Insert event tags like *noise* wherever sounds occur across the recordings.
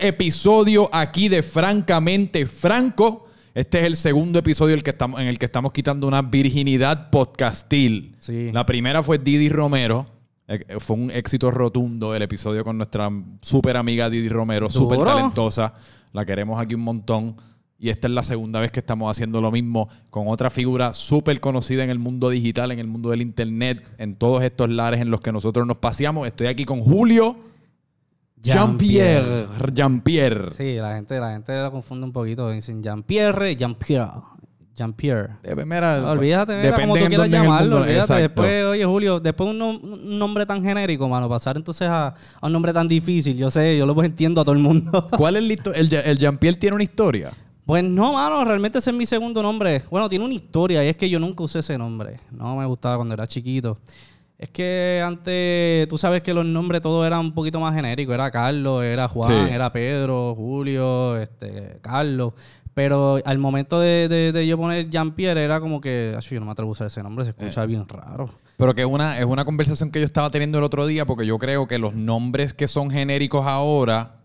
episodio aquí de Francamente Franco. Este es el segundo episodio en el que estamos, en el que estamos quitando una virginidad podcastil. Sí. La primera fue Didi Romero. Eh, Fue un éxito rotundo el episodio con nuestra súper amiga Didi Romero, súper talentosa. La queremos aquí un montón. Y esta es la segunda vez que estamos haciendo lo mismo con otra figura súper conocida en el mundo digital, en el mundo del internet, en todos estos lares en los que nosotros nos paseamos. Estoy aquí con Julio Jean-Pierre. Jean-Pierre. Sí, la gente, la gente lo confunde un poquito. Dicen Jean-Pierre, Jean-Pierre. Jean-Pierre. Mira, Olvídate, mira, como depende tú en quieras dónde en el llamarlo. mundo- Olvídate. Exacto. Después, oye, Julio, después un, nom- un nombre tan genérico, mano, pasar entonces a, a un nombre tan difícil. Yo sé, yo lo entiendo a todo el mundo. *laughs* ¿Cuál es la histo- el, el Jean-Pierre tiene una historia? Pues no, mano, realmente ese es mi segundo nombre. Bueno, tiene una historia y es que yo nunca usé ese nombre. No me gustaba cuando era chiquito. Es que antes, tú sabes que los nombres todos eran un poquito más genéricos. Era Carlos, era Juan, Sí. era Pedro, Julio, este, Carlos. Pero al momento de, de- de yo poner Jean-Pierre era como que, "Acho, yo no me atrevo a usar ese nombre, se escucha bien raro. Pero que una, es una conversación que yo estaba teniendo el otro día porque yo creo que los nombres que son genéricos ahora,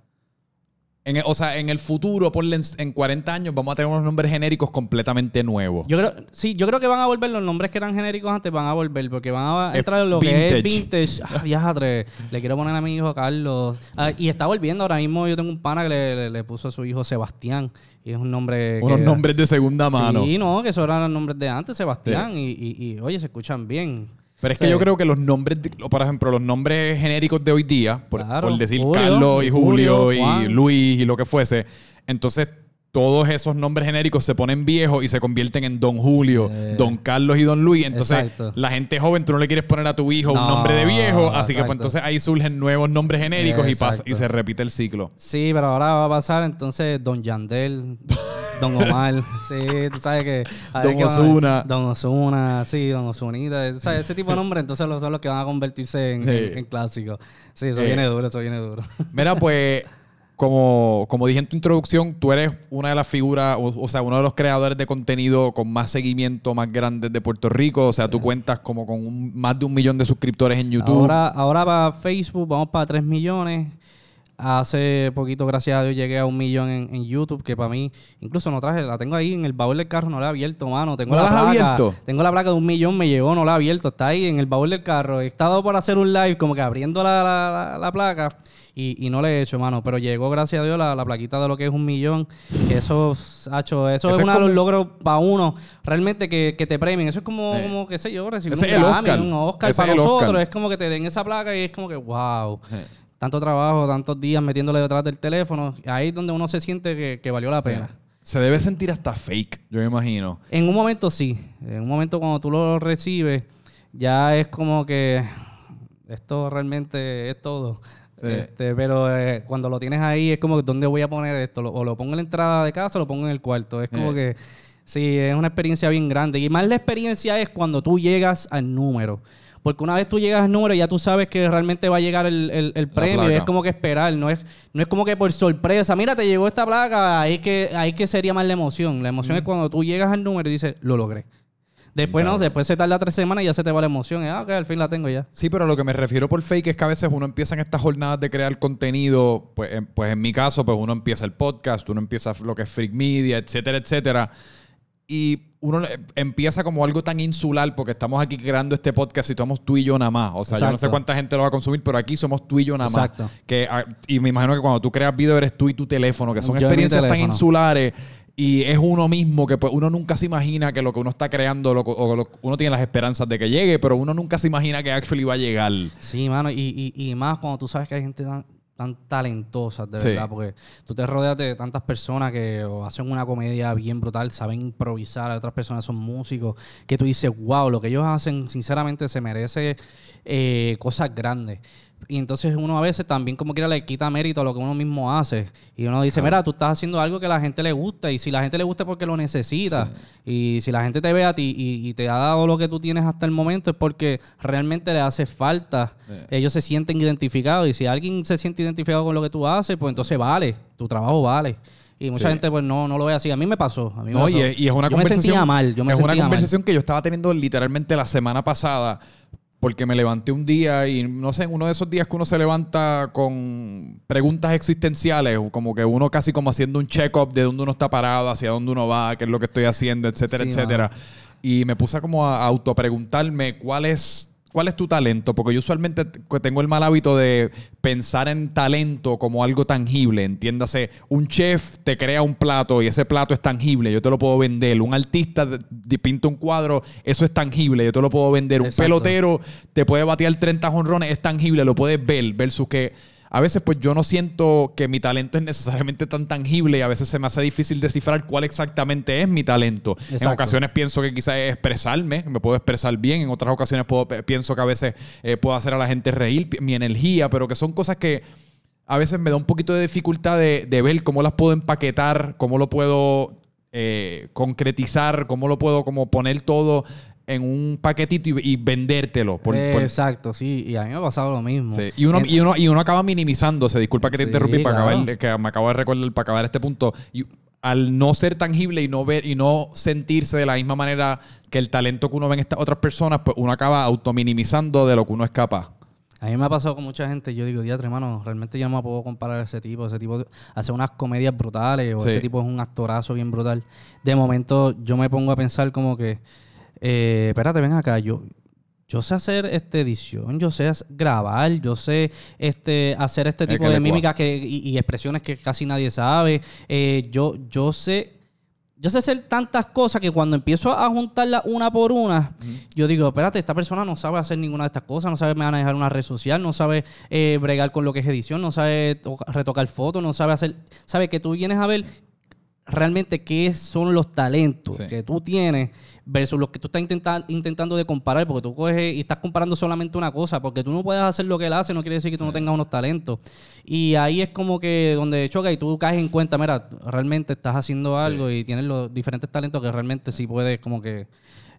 en o sea, en el futuro, ponle en, en 40 años, vamos a tener unos nombres genéricos completamente nuevos. Yo creo, sí, yo creo que van a volver los nombres que eran genéricos antes, van a volver, porque van a entrar en lo que es vintage. vintage. Ah, diatre. Le quiero poner a mi hijo Carlos. Ah, y está volviendo ahora mismo. Yo tengo un pana que le, le- le puso a su hijo Sebastián. Y es un nombre. unos que- nombres de segunda mano. Sí, no, que esos eran los nombres de antes, Sebastián. Y, y- y, oye, se escuchan bien. Pero es que Sí. yo creo que los nombres, por ejemplo, los nombres genéricos de hoy día, por, Claro. por decir Julio, Carlos y Julio, Julio, y Juan. Luis y lo que fuese, entonces todos esos nombres genéricos se ponen viejos y se convierten en Don Julio, Eh. Don Carlos y Don Luis. Entonces, Exacto. la gente joven, tú no le quieres poner a tu hijo un No, nombre de viejo, así que pues entonces ahí surgen nuevos nombres genéricos y, pasa, y se repite el ciclo. Sí, pero ahora va a pasar entonces Don Yandel, *laughs* Don Omar, sí, tú sabes que... Don qué van a- Ozuna. Don Ozuna, sí, Don Ozunita, tú sabes, ese tipo de nombres entonces los- son los que van a convertirse en, Sí. en- en clásicos. Sí, eso Eh. viene duro, eso viene duro. Mira, pues, *laughs* como, como dije en tu introducción, tú eres una de las figuras, o, o sea, uno de los creadores de contenido con más seguimiento más grandes de Puerto Rico. O sea, tú cuentas como con un- más de un millón de suscriptores en YouTube. Ahora, ahora para Facebook vamos para 3 millones. Hace poquito, gracias a Dios, llegué a un millón en, en YouTube, que para mí, incluso no traje, la tengo ahí en el baúl del carro, no la he abierto, mano. Tengo ¿No la placa. abierto? Tengo la placa de un millón, me llegó, no la he abierto, está ahí en el baúl del carro. He estado por hacer un live, como que abriendo la, la- la- la placa, y, y no le he hecho, mano. Pero llegó, gracias a Dios, la, la plaquita de lo que es un millón. Que eso, hacho, eso, Eso es es uno de los logros para uno, realmente que, que te premien. Eso es como, Eh. como qué sé yo, recibir un Grammy, un Oscar Ese para nosotros. Oscar. Es como que te den esa placa y es como que, wow. Eh. Tanto trabajo, tantos días metiéndole detrás del teléfono. Ahí es donde uno se siente que, que valió la pena. Se debe sentir hasta fake, yo me imagino. En un momento sí. En un momento cuando tú lo recibes, ya es como que esto realmente es todo. Sí. Este, pero eh, cuando lo tienes ahí es como ¿dónde voy a poner esto? Lo- o lo pongo en la entrada de casa o lo pongo en el cuarto. Es como Eh. que sí, es una experiencia bien grande. Y más la experiencia es cuando tú llegas al número. Porque una vez tú llegas al número ya tú sabes que realmente va a llegar el, el- el premio. Es como que esperar. No es, no es como que por sorpresa. Mira, te llegó esta placa. Ahí que, ahí que sería más la emoción. La emoción es cuando tú llegas al número y dices, lo logré. Después no, después se tarda tres semanas y ya se te va la emoción. Ah, ok, al fin la tengo ya. Sí, pero a lo que me refiero por fake es que a veces uno empieza en estas jornadas de crear contenido, pues en, pues en mi caso, pues uno empieza el podcast, uno empieza lo que es Freak Media, etcétera, etcétera. Y uno empieza como algo tan insular porque estamos aquí creando este podcast y somos tú y yo nada más. O sea, yo no sé cuánta gente lo va a consumir, pero aquí somos tú y yo nada más. Exacto. Que, ah, y me imagino que cuando tú creas video eres tú y tu teléfono, que son Yo experiencias tan insulares y es uno mismo que pues, uno nunca se imagina que lo que uno está creando, lo, o lo- uno tiene las esperanzas de que llegue, pero uno nunca se imagina que actually va a llegar. Sí, mano, y, y, y más cuando tú sabes que hay gente tan, tan talentosa, de Sí. verdad, porque tú te rodeas de tantas personas que hacen una comedia bien brutal, saben improvisar, otras personas son músicos, que tú dices, wow, lo que ellos hacen, sinceramente, se merece eh, cosas grandes. Y entonces uno a veces también como quiera le quita mérito a lo que uno mismo hace. Y uno dice, mira, tú estás haciendo algo que la gente le gusta. Y si la gente le gusta es porque lo necesita. Y si la gente te ve a ti y, y te ha dado lo que tú tienes hasta el momento es porque realmente le hace falta. Ellos se sienten identificados. Y si alguien se siente identificado con lo que tú haces, pues entonces vale. Tu trabajo vale. Y mucha Sí. gente pues no, no lo ve así. A mí me pasó. A mí me No, y pasó. es, y es una yo me conversación. sentía mal. Yo me es una mal. conversación que yo estaba teniendo literalmente la semana pasada. Porque me levanté un día y no sé, uno de esos días que uno se levanta con preguntas existenciales, como que uno casi como haciendo un check-up de dónde uno está parado, hacia dónde uno va, qué es lo que estoy haciendo, etcétera, Sí, etcétera. Y me puse como a autopreguntarme cuál es ¿Cuál es tu talento? Porque yo usualmente tengo el mal hábito de pensar en talento como algo tangible. Entiéndase, un chef te crea un plato y ese plato es tangible, yo te lo puedo vender. Un artista pinta un cuadro, eso es tangible, yo te lo puedo vender. Un pelotero te puede batear 30 jonrones, es tangible, lo puedes ver. Versus que a veces pues yo no siento que mi talento es necesariamente tan tangible y a veces se me hace difícil descifrar cuál exactamente es mi talento. En ocasiones pienso que quizás es expresarme, me puedo expresar bien, en otras ocasiones puedo, pienso que a veces eh, puedo hacer a la gente reír, mi energía, pero que son cosas que a veces me da un poquito de dificultad de, de ver cómo las puedo empaquetar, cómo lo puedo eh, concretizar, cómo lo puedo como poner todo en un paquetito y, y vendértelo. por- por- Exacto, sí. Y a mí me ha pasado lo mismo. Sí. Y, uno, y, uno, y uno acaba minimizándose. Disculpa que te Sí, interrumpí para claro. acabar, que me acabo de recordar para acabar este punto. Y al no ser tangible y no ver y no sentirse de la misma manera que el talento que uno ve en estas otras personas, pues uno acaba autominimizando de lo que uno es capaz. A mí me ha pasado con mucha gente. Yo digo, diatre, hermano, realmente yo no me puedo comparar a ese tipo. Ese tipo hace unas comedias brutales o Sí. este tipo es un actorazo bien brutal. De momento yo me pongo a pensar como que, eh, espérate, ven acá, yo, yo sé hacer este edición, yo sé grabar, yo sé este hacer este Es tipo que de mímicas que, y, y expresiones que casi nadie sabe. Eh, yo, yo sé yo sé hacer tantas cosas que cuando empiezo a juntarlas una por una, yo digo, espérate, esta persona no sabe hacer ninguna de estas cosas, no sabe manejar una red social, no sabe eh, bregar con lo que es edición, no sabe to- retocar fotos, no sabe hacer... Sabe que tú vienes a ver realmente qué son los talentos Sí. que tú tienes versus los que tú estás intenta- intentando de comparar, porque tú coges y estás comparando solamente una cosa, porque tú no puedes hacer lo que él hace, no quiere decir que tú no tengas unos talentos. Y ahí es como que donde choca y tú caes en cuenta, mira, realmente estás haciendo algo y tienes los diferentes talentos que realmente sí puedes como que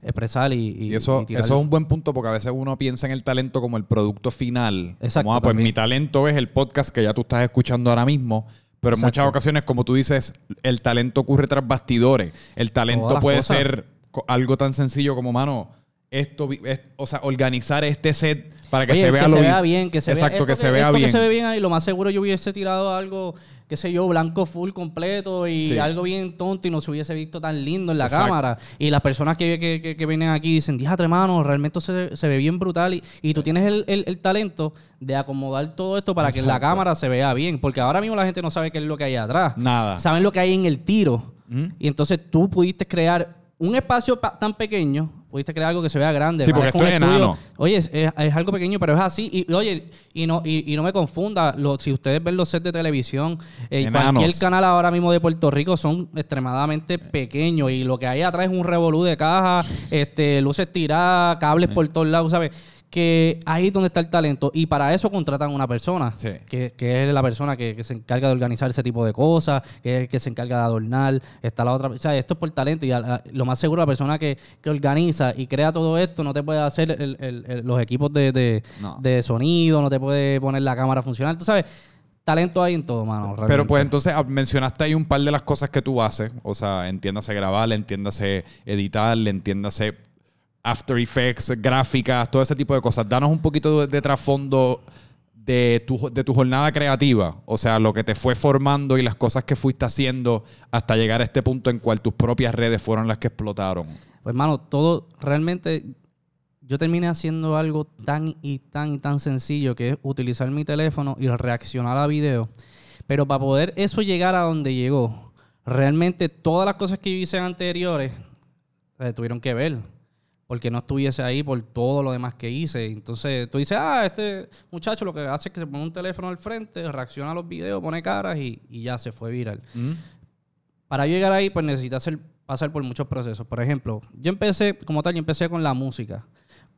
expresar y, y, Y eso, y eso es un buen punto porque a veces uno piensa en el talento como el producto final. Exacto, Como, ah, pues mi talento es el podcast que ya tú estás escuchando ahora mismo. Pero en Exacto. muchas ocasiones, como tú dices, el talento ocurre tras bastidores. El talento puede cosas. ser algo tan sencillo como, mano, esto, es- o sea, organizar este set para que Oye, se vea que lo se vea bien, que se vea Exacto, esto que se vea esto bien. que se ve bien ahí, lo más seguro yo hubiese tirado algo, qué sé yo, blanco full completo y Sí. algo bien tonto y no se hubiese visto tan lindo en la Exacto. cámara. Y las personas que, que, que- que vienen aquí dicen, díjate hermano, realmente se, se ve bien brutal y, y tú tienes el, el- el talento de acomodar todo esto para que en la cámara se vea bien, porque ahora mismo la gente no sabe qué es lo que hay atrás. Nada. Saben lo que hay en el tiro. ¿Mm? Y entonces tú pudiste crear un espacio pa- tan pequeño, pudiste crear algo que se vea grande. Sí, porque esto es enano. Oye, es, es- es algo pequeño, pero es así. Y, oye, y no, y, y no me confunda, lo- si ustedes ven los sets de televisión, eh, cualquier canal ahora mismo de Puerto Rico son extremadamente pequeños. Y lo que hay atrás es un revolú de caja, este, luces tiradas, cables por todos lados, ¿sabes? Que ahí es donde está el talento. Y para eso contratan una persona, Sí. que, que es la persona que, que se encarga de organizar ese tipo de cosas, que es el que se encarga de adornar. Está la otra. O sea, esto es por talento. Y a- a- lo más seguro, la persona que, que organiza y crea todo esto no te puede hacer el- el- el- los equipos de, de- No. de sonido, no te puede poner la cámara a funcionar. Tú sabes, talento hay en todo, mano. Pero pues entonces ah, mencionaste ahí un par de las cosas que tú haces. O sea, entiéndase grabar, entiéndase editar, entiéndase After Effects, gráficas, todo ese tipo de cosas. Danos un poquito de, trasfondo de tu, de tu jornada creativa. O sea, lo que te fue formando y las cosas que fuiste haciendo hasta llegar a este punto en cual tus propias redes fueron las que explotaron. Pues, hermano, todo realmente. Yo terminé haciendo algo tan y tan y tan sencillo que es utilizar mi teléfono y reaccionar a video. Pero para poder eso llegar a donde llegó, realmente todas las cosas que yo hice anteriores eh, tuvieron que ver. Porque no estuviese ahí por todo lo demás que hice. Entonces tú dices, ah, este muchacho lo que hace es que se pone un teléfono al frente, reacciona a los videos, pone caras y, y ya se fue viral. Para yo llegar ahí, pues necesitas pasar por muchos procesos. Por ejemplo, yo empecé, como tal, yo empecé con la música.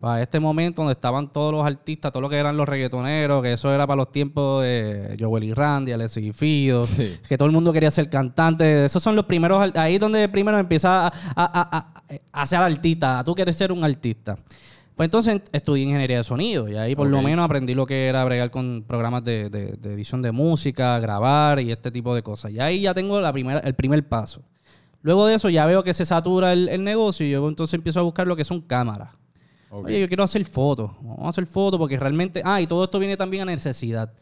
Para este momento donde estaban todos los artistas, todo lo que eran los reggaetoneros, que eso era para los tiempos de Joel y Randy, Alexis y Fido, Sí. que todo el mundo quería ser cantante. Esos son los primeros, ahí es donde primero empieza a, a, a- a- ser artista, a tú quieres ser un artista. Pues entonces estudié ingeniería de sonido y ahí por lo Ok. menos aprendí lo que era bregar con programas de, de- de edición de música, grabar y este tipo de cosas. Y ahí ya tengo la primera, el primer paso. Luego de eso ya veo que se satura el, el negocio y yo entonces empiezo a buscar lo que son cámaras. Oye, yo quiero hacer fotos. Vamos a hacer fotos porque realmente... Ah, y todo esto viene también a necesidad.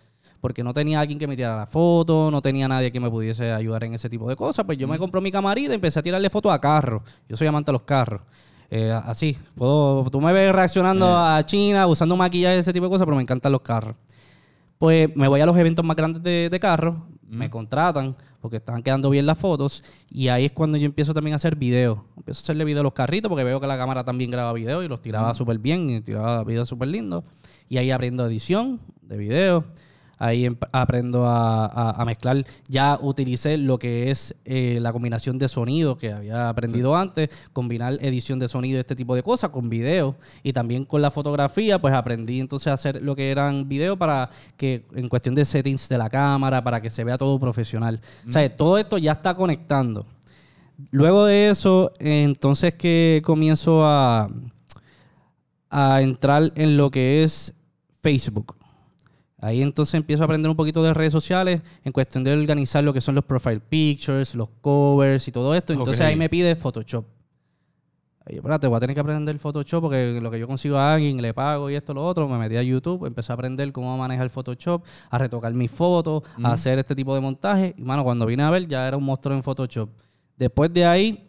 Porque no tenía alguien que me tirara la foto, no tenía nadie que me pudiese ayudar en ese tipo de cosas. Pues yo me compré mi camarita y empecé a tirarle fotos a carros. Yo soy amante de los carros. Eh, así, puedo, tú me ves reaccionando a China, usando maquillaje, ese tipo de cosas, pero me encantan los carros. Pues me voy a los eventos más grandes de, de carros, me contratan porque estaban quedando bien las fotos y ahí es cuando yo empiezo también a hacer videos. Empiezo a hacerle video a los carritos porque veo que la cámara también graba videos y los tiraba súper bien y tiraba videos súper lindos. Y ahí aprendo edición de videos. Ahí aprendo a, a- a mezclar. Ya utilicé lo que es eh, la combinación de sonido que había aprendido antes, combinar edición de sonido, este tipo de cosas, con video. Y también con la fotografía, pues aprendí entonces a hacer lo que eran videos para que, en cuestión de settings de la cámara, para que se vea todo profesional. O sea, todo esto ya está conectando. Luego de eso, entonces que comienzo a, a entrar en lo que es Facebook. Ahí entonces empiezo a aprender un poquito de redes sociales en cuestión de organizar lo que son los profile pictures, los covers y todo esto. Entonces ahí me pide Photoshop. Ahí, yo, espérate, voy a tener que aprender Photoshop porque lo que yo consigo a alguien, le pago y esto, lo otro. Me metí a YouTube, empecé a aprender cómo manejar Photoshop, a retocar mis fotos, a hacer este tipo de montaje. Y, mano, cuando vine a ver, ya era un monstruo en Photoshop. Después de ahí,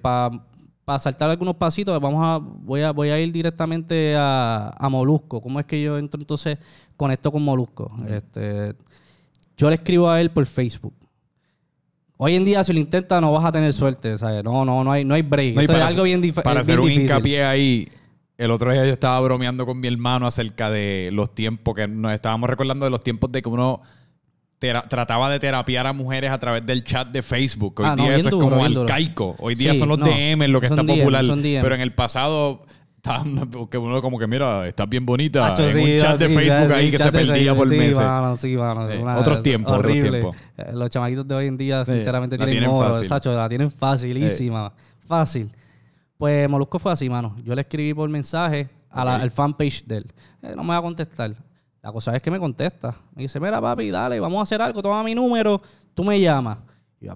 para saltar algunos pasitos, vamos a, voy, a, voy a ir directamente a, a Molusco. ¿Cómo es que yo entro entonces conecto con Molusco? Este, yo le escribo a él por Facebook. Hoy en día, si lo intentas, no vas a tener suerte. ¿sabes? No, no, no hay, no hay break. No, es para algo bien, dif- Para hacer un difícil. hincapié ahí, el otro día yo estaba bromeando con mi hermano acerca de los tiempos que nos estábamos recordando de los tiempos de que uno trataba de terapiar a mujeres a través del chat de Facebook. Hoy Ah, día eso duro, es como arcaico. Hoy día Sí, son los no, DM lo que está DM, popular. Pero en el pasado que uno como que mira, estás bien bonita. Hacho, en sí, un chat de Facebook sí, ahí que se perdía por sí, meses. mano, sí, mano, Eh, una- otros tiempos, otros tiempos. Eh, Los chamaquitos de hoy en día, sinceramente, la tienen, modo, fácil. Sacho, la tienen facilísima. Fácil. Pues Molusco fue así, mano. Yo le escribí por mensaje a la- Ok. al fanpage de él. Eh, no me va a contestar. La cosa es que me contesta. Me dice, mira, papi, dale, vamos a hacer algo. Toma mi número, tú me llamas. Y yo,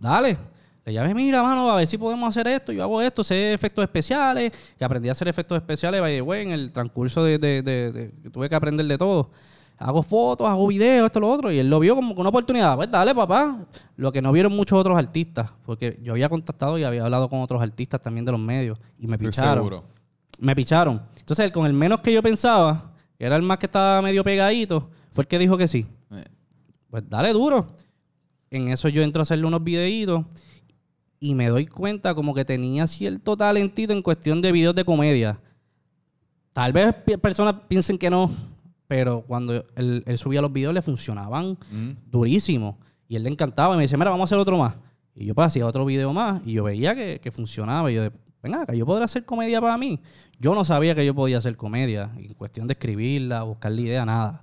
dale. Le llamé, mira, mano, a ver si podemos hacer esto. Yo hago esto, sé efectos especiales. Que aprendí a hacer efectos especiales, the way, en el transcurso de, de- de- de- que tuve que aprender de todo. Hago fotos, hago videos, esto, lo otro. Y él lo vio como una oportunidad. Pues dale, papá. Lo que no vieron muchos otros artistas. Porque yo había contactado y había hablado con otros artistas también de los medios. Y me picharon seguro. me picharon. Entonces, él, con el menos que yo pensaba, que era el más que estaba medio pegadito, fue el que dijo que sí. Eh, Pues dale duro. En eso yo entro a hacerle unos videitos y me doy cuenta como que tenía cierto talentito en cuestión de videos de comedia. Tal vez personas piensen que no, pero cuando él, él subía los videos le funcionaban mm. durísimo. Y él le encantaba y me dice, mira, vamos a hacer otro más. Y yo pues, hacía otro video más y yo veía que, que funcionaba. Y yo, venga, acá, yo podré hacer comedia para mí. Yo no sabía que yo podía hacer comedia. En cuestión de escribirla, buscar la idea, nada.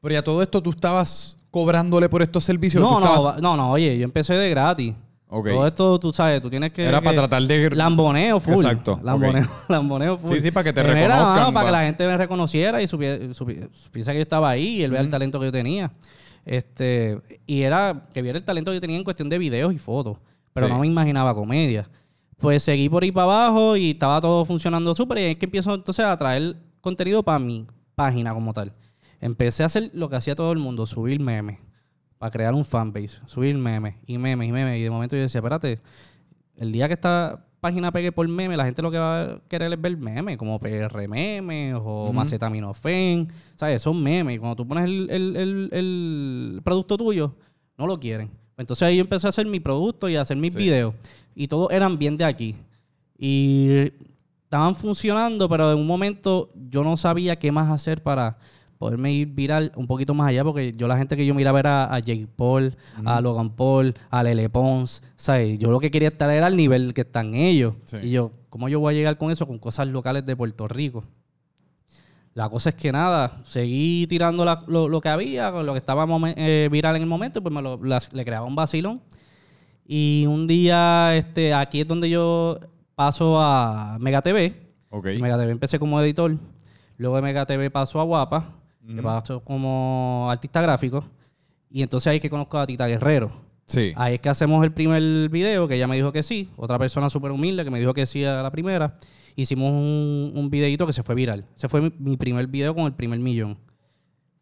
Pero ya todo esto tú estabas cobrándole por estos servicios. No, ¿Tú no, estabas- no, no, oye, yo empecé de gratis. Ok. Todo esto, tú sabes, tú tienes que... Era para que- tratar de... Lamboneo full. Exacto, Lamboneo, ok. *laughs* lamboneo full. Sí, sí, para que te Era, reconozcan, mano, para que la gente me reconociera y supie- supi- supiese que yo estaba ahí y él vea el talento que yo tenía. Este, y era que viera el talento que yo tenía en cuestión de videos y fotos. Pero Sí. no me imaginaba comedia. Pues seguí por ahí para abajo y estaba todo funcionando súper. Y es que empiezo entonces a traer contenido para mi página como tal. Empecé a hacer lo que hacía todo el mundo, subir memes. Para crear un fanbase. Subir memes y memes y memes. Y de momento yo decía, espérate, el día que esta página pegue por meme, la gente lo que va a querer es ver memes, como PR memes o macetaminofen. ¿Sabes? Son memes. Y cuando tú pones el, el- el- el producto tuyo, no lo quieren. Entonces ahí yo empecé a hacer mi producto y a hacer mis Sí. videos. Y todos eran bien de aquí. Y estaban funcionando, pero en un momento yo no sabía qué más hacer para poderme ir viral un poquito más allá, porque yo la gente que yo miraba era a Jake Paul, a Logan Paul, a Lele Pons, ¿sabes? Yo lo que quería estar era al nivel que están ellos. Sí. Y yo, ¿cómo yo voy a llegar con eso? Con cosas locales de Puerto Rico. La cosa es que nada, seguí tirando la- lo, lo que había, lo que estaba eh, viral en el momento, pues me lo- le creaba un vacilón. Y un día, este, aquí es donde yo paso a Mega TV. Ok. En Mega TV empecé como editor. Luego de Mega TV paso a Guapa, que paso como artista gráfico. Y entonces ahí es que conozco a Tita Guerrero. Sí. Ahí es que hacemos el primer video, que ella me dijo que sí. Otra persona súper humilde que me dijo que sí a la primera. hicimos un, un videito que se fue viral. Ese fue mi, mi primer video con el primer millón.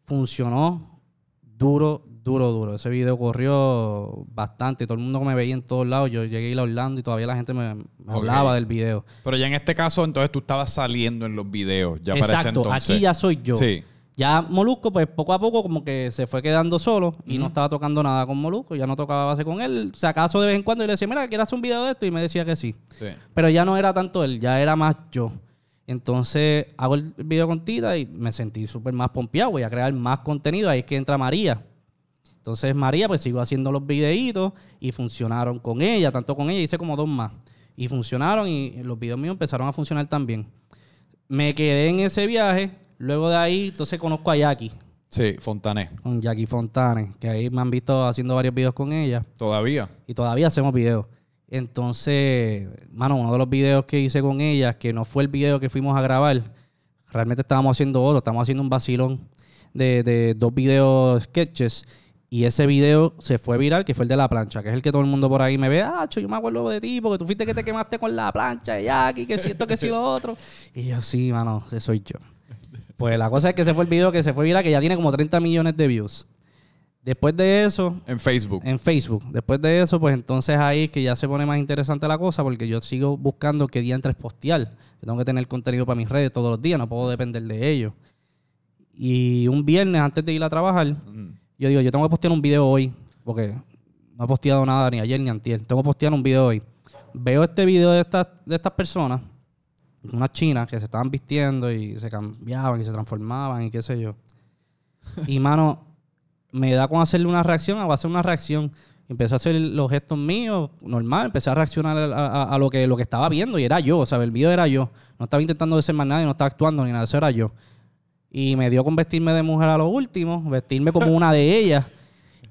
Funcionó duro, duro, duro. Ese video corrió bastante. Todo el mundo me veía en todos lados. Yo llegué a ir a Orlando y todavía la gente me, hablaba del video. Pero ya en este caso, entonces tú estabas saliendo en los videos. Ya para este Exacto, entonces. aquí ya soy yo. Sí. Ya Molusco, pues poco a poco como que se fue quedando solo y no estaba tocando nada con Molusco, ya no tocaba base con él. O sea, acaso de vez en cuando y le decía, mira, ¿quieres hacer un video de esto? Y me decía que sí. Sí. Pero ya no era tanto él, ya era más yo. Entonces hago el video con Tita y me sentí súper más pompeado. Voy a crear más contenido. Ahí es que entra María. Entonces María, pues sigo haciendo los videitos y funcionaron con ella, tanto con ella, hice como dos más. Y funcionaron y los videos míos empezaron a funcionar también. Me quedé en ese viaje. Luego de ahí, entonces conozco a Jackie, Sí, Fontané. con Jackie Fontane, que ahí me han visto haciendo varios videos con ella Todavía. y todavía hacemos videos. Entonces, mano, uno de los videos que hice con ella, que no fue el video que fuimos a grabar, realmente estábamos haciendo otro, estábamos haciendo un vacilón de, de dos videos sketches. Y ese video se fue viral, que fue el de la plancha, que es el que todo el mundo por ahí me ve, ah, yo me acuerdo de ti, porque tú fuiste que te quemaste con la plancha, y aquí, que siento que sí lo otro. Y yo, sí, mano, ese soy yo. Pues la cosa es que ese fue el video que se fue viral, que ya tiene como 30 millones de views. Después de eso, En Facebook. en Facebook. Después de eso, pues entonces ahí es que ya se pone más interesante la cosa porque yo sigo buscando qué día entres postear. Yo tengo que tener contenido para mis redes todos los días, no puedo depender de ellos. Y un viernes antes de ir a trabajar, Mm. Yo digo, yo tengo que postear un video hoy porque no he posteado nada ni ayer ni antier. Tengo que postear un video hoy. Veo este video de estas, de estas personas, unas chinas que se estaban vistiendo y se cambiaban y se transformaban y qué sé yo. *laughs* Y mano, me da con hacerle una reacción, hago hacer una reacción. Empecé a hacer los gestos míos, normal, empecé a reaccionar a, a- a lo, que, lo que estaba viendo y era yo, o sea, el video era yo. No estaba intentando ser más nadie, no estaba actuando ni nada, eso era yo. Y me dio con vestirme de mujer a lo último, vestirme como una de ellas.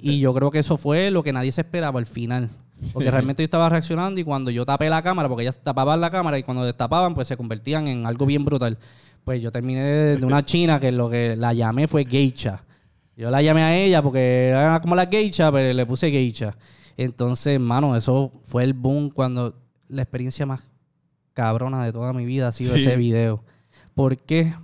Y yo creo que eso fue lo que nadie se esperaba al final. Porque realmente yo estaba reaccionando y cuando yo tapé la cámara, porque ellas tapaban la cámara y cuando destapaban, pues se convertían en algo bien brutal. Pues yo terminé de, una china que lo que la llamé fue geisha. Yo la llamé a ella porque era como la geisha, pero le puse geisha. Entonces, mano, eso fue el boom cuando la experiencia más cabrona de toda mi vida ha sido Sí. ese video. Porque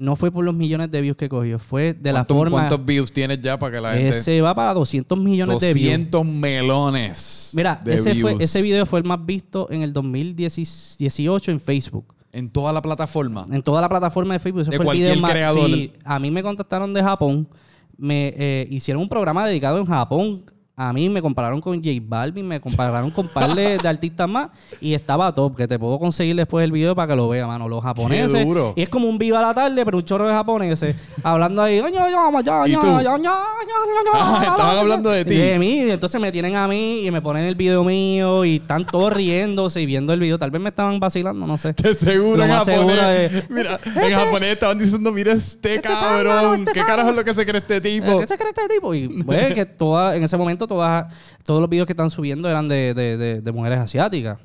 no fue por los millones de views que cogió, fue de la ¿Cuánto- forma... ¿Cuántos views tienes ya para que la gente... Ese va para 200 millones de views. 200 melones. Mira, de ese, fue, ese video fue el más visto en el 2018 en Facebook. En toda la plataforma. En toda la plataforma de Facebook. Ese De fue el cualquier video más- creador. Sí, a mí me contactaron de Japón. Me eh, hicieron un programa dedicado en Japón. A mí me compararon con J Balvin, me compararon con par de, de artistas más y estaba top, que te puedo conseguir después el video para que lo veas, mano. Los japoneses. duro. Y es como un viva la tarde, pero un chorro de japoneses hablando ahí. "Oño, oño, ya, ¿Y ya, tú? ya, ya, ya, ya, Ah, estaban ya". hablando de ti. De mí. Entonces me tienen a mí y me ponen el video mío y están todos riéndose y viendo el video. Tal vez me estaban vacilando, no sé. *laughs* De seguro en japonés. seguro es- Mira, *laughs* en japonés estaban diciendo, mira este, Este cabrón. este ¿Qué zángano". carajo es lo que se cree este tipo? ¿Qué se cree este tipo? Y pues que toda, en ese momento todas, todos los videos que están subiendo eran de, de- de- de mujeres asiáticas.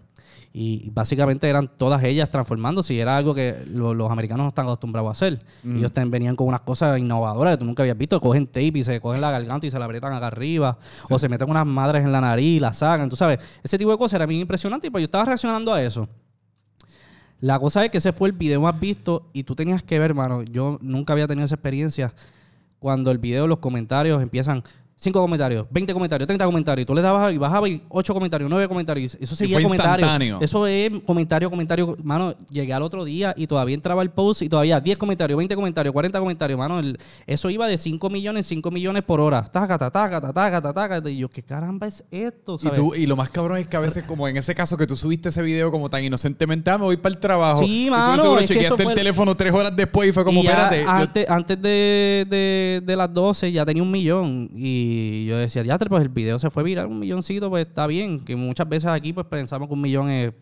Y básicamente eran todas ellas transformándose y era algo que lo- los americanos no están acostumbrados a hacer. Ellos también venían con unas cosas innovadoras que tú nunca habías visto. Cogen tape y se cogen la garganta y se la aprietan acá arriba. O se meten unas madres en la nariz y la sacan. Tú sabes, ese tipo de cosas era bien impresionante y pues yo estaba reaccionando a eso. La cosa es que ese fue el video más visto y tú tenías que ver, hermano. Yo nunca había tenido esa experiencia cuando el video, los comentarios empiezan 5 comentarios, 20 comentarios, 30 comentarios. Y tú le dabas y bajaba y 8 comentarios, 9 comentarios. Eso seguía fue comentarios. instantáneo. Eso es comentario, comentario. Mano, llegué al otro día y todavía entraba el post y todavía 10 comentarios, 20 comentarios, 40 comentarios. Mano, el- eso iba de 5 millones, 5 millones por hora. Taca, taca, taca, taca, taca, taca. Y yo, ¿qué caramba es esto? Y, ¿sabes? tú, y lo más cabrón es que a veces, como en ese caso que tú subiste ese video como tan inocentemente, ah, me voy para el trabajo. Sí, y tú mano, es que chequeaste eso el fue- teléfono tres horas después y fue como, Y ya espérate. yo- Antes, antes de, de- de las 12 ya tenía un millón. Y yo decía, ya, pues el video se fue viral, un milloncito, pues está bien. Que muchas veces aquí pues pensamos que un millón es,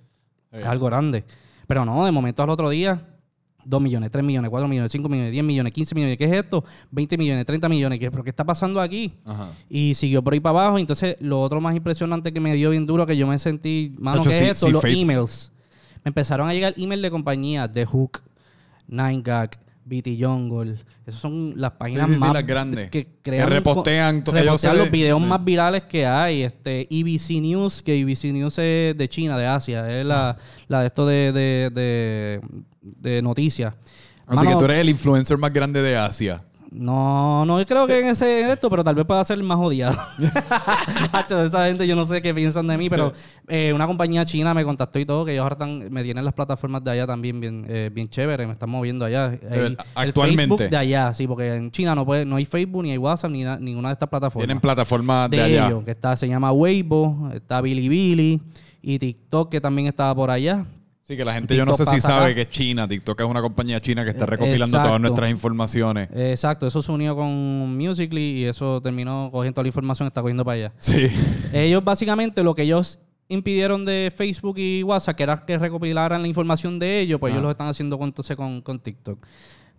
es algo grande. Pero no, de momento al otro día, 2 millones, 3 millones, 4 millones, 5 millones, 10 millones, 15 millones. ¿Qué es esto? 20 millones, 30 millones. ¿Qué, ¿Pero qué está pasando aquí? Ajá. Y siguió por ahí para abajo. Entonces, lo otro más impresionante que me dio bien duro, que yo me sentí, mano, Nacho, ¿qué sí, es esto? sí, Los Facebook. emails. Me empezaron a llegar emails de compañías, de Hook, 9gag, BT Jungle. Esas son las páginas sí, sí, más las grandes. que Que crean repostean. ellos repostean se- los videos más virales que hay. Este EBC News, que EBC News es de China, de Asia, es la, la de esto de, de, de, de noticias. Así Mano, que tú eres el influencer más grande de Asia. No, no creo que en ese en esto, pero tal vez pueda ser el más odiado. *laughs* *laughs* Hacho, esa gente yo no sé qué piensan de mí, pero eh, una compañía china me contactó y todo, que ellos ahora están, me tienen las plataformas de allá también bien, eh, bien chévere, me están moviendo allá. El actualmente. Facebook de allá, sí, porque en China no puede, no hay Facebook, ni hay WhatsApp, ni na- ninguna de estas plataformas. Tienen plataformas de, de allá. ellos, que está, se llama Weibo, está Bilibili y TikTok que también estaba por allá. Sí, que la gente yo no sé si sabe acá. que es China. TikTok es una compañía china que está Eh, recopilando exacto. todas nuestras informaciones. Exacto, eso se unió con Musically y eso terminó cogiendo toda la información, está cogiendo para allá. Sí. Ellos básicamente lo que ellos impidieron de Facebook y WhatsApp, que era que recopilaran la información de ellos, pues Ah. ellos lo están haciendo con, entonces con, con TikTok.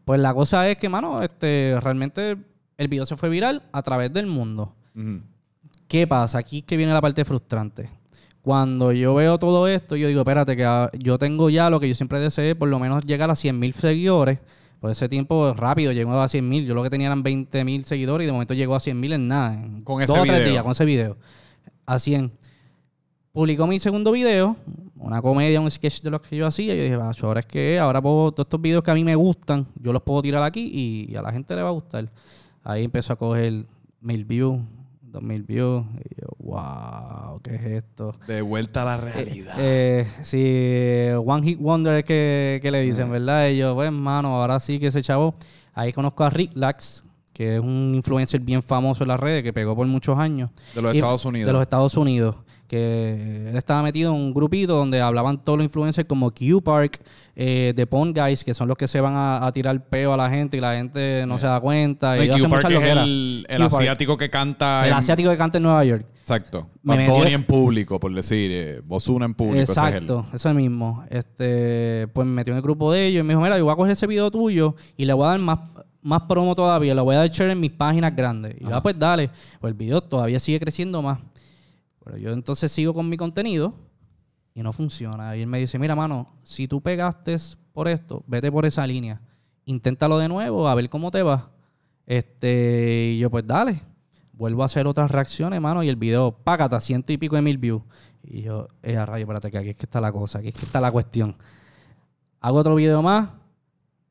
Pues la cosa es que, mano, este, realmente el video se fue viral a través del mundo. ¿Qué pasa? Aquí es que viene la parte frustrante. Cuando yo veo todo esto, yo digo, espérate, que ah, yo tengo ya lo que yo siempre deseé, por lo menos llegar a 100 mil seguidores. Por ese tiempo rápido llegó a 100 mil. Yo lo que tenía eran 20 mil seguidores y de momento llegó a 100 mil en nada. En Con dos ese o tres video. días, con ese video. A 100. Publicó mi segundo video, una comedia, un sketch de los que yo hacía. Y yo dije, "Bacho, ahora es que ahora puedo, todos estos videos que a mí me gustan, yo los puedo tirar aquí y, y a la gente le va a gustar. Ahí empezó a coger mil views, dos mil views. Y yo, wow, ¿qué es esto? De vuelta a la realidad. Eh, sí, One Hit Wonder es que, que le dicen, ¿verdad? Y yo, pues, mano, ahora sí que ese chavo. Ahí conozco a Rick Lax, que es un influencer bien famoso en las redes, que pegó por muchos años. de los Y- Estados Unidos. De los Estados Unidos. Que él estaba metido en un grupito donde hablaban todos los influencers como Q Park, eh, The Pond Guys, que son los que se van a, a tirar peo a la gente y la gente no se da cuenta. No, y Q Park es el, el asiático que canta. El en- asiático que canta en Nueva York. Exacto. Me Bad en público, por decir. Eh, Ozuna en público. ese es. Exacto, ese mismo. Este, pues me metió en el grupo de ellos y me dijo, mira, yo voy a coger ese video tuyo y le voy a dar más, más promo todavía, le voy a dar share en mis páginas grandes. Y yo. "Ah, pues dale. Pues el video todavía sigue creciendo más. Pero yo entonces sigo con mi contenido y no funciona. Y él me dice, mira, mano, si tú pegaste por esto, vete por esa línea. Inténtalo de nuevo, a ver cómo te va. Este, y yo, pues dale. Vuelvo a hacer otras reacciones, mano, y el video, págata, ciento y pico de mil views. Y yo, eh, rayo, espérate, que aquí es que está la cosa, aquí es que está la cuestión. Hago otro video más,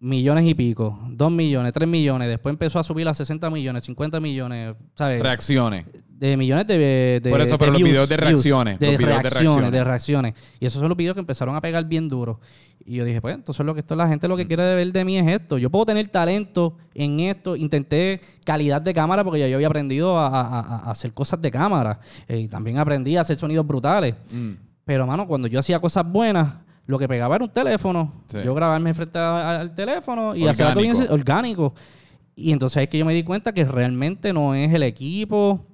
millones y pico, dos millones, tres millones. Después empezó a subir a 60 millones, 50 millones, ¿sabes? Reacciones. de millones de, de Por eso, de pero los videos de views, reacciones, de los videos de reacciones, reacciones. de reacciones. Y esos son los videos que empezaron a pegar bien duro. Y yo dije, pues, entonces lo que esto la gente lo que quiere ver de mí es esto. Yo puedo tener talento en esto. Intenté calidad de cámara porque ya yo había aprendido a, a- a- a hacer cosas de cámara. Eh, y también aprendí a hacer sonidos brutales. Mm. Pero, mano, cuando yo hacía cosas buenas, lo que pegaba era un teléfono. Sí. Yo grabarme frente a- al teléfono y hacer algo bien Orgánico. orgánico. Y entonces es que yo me di cuenta que realmente no es el equipo,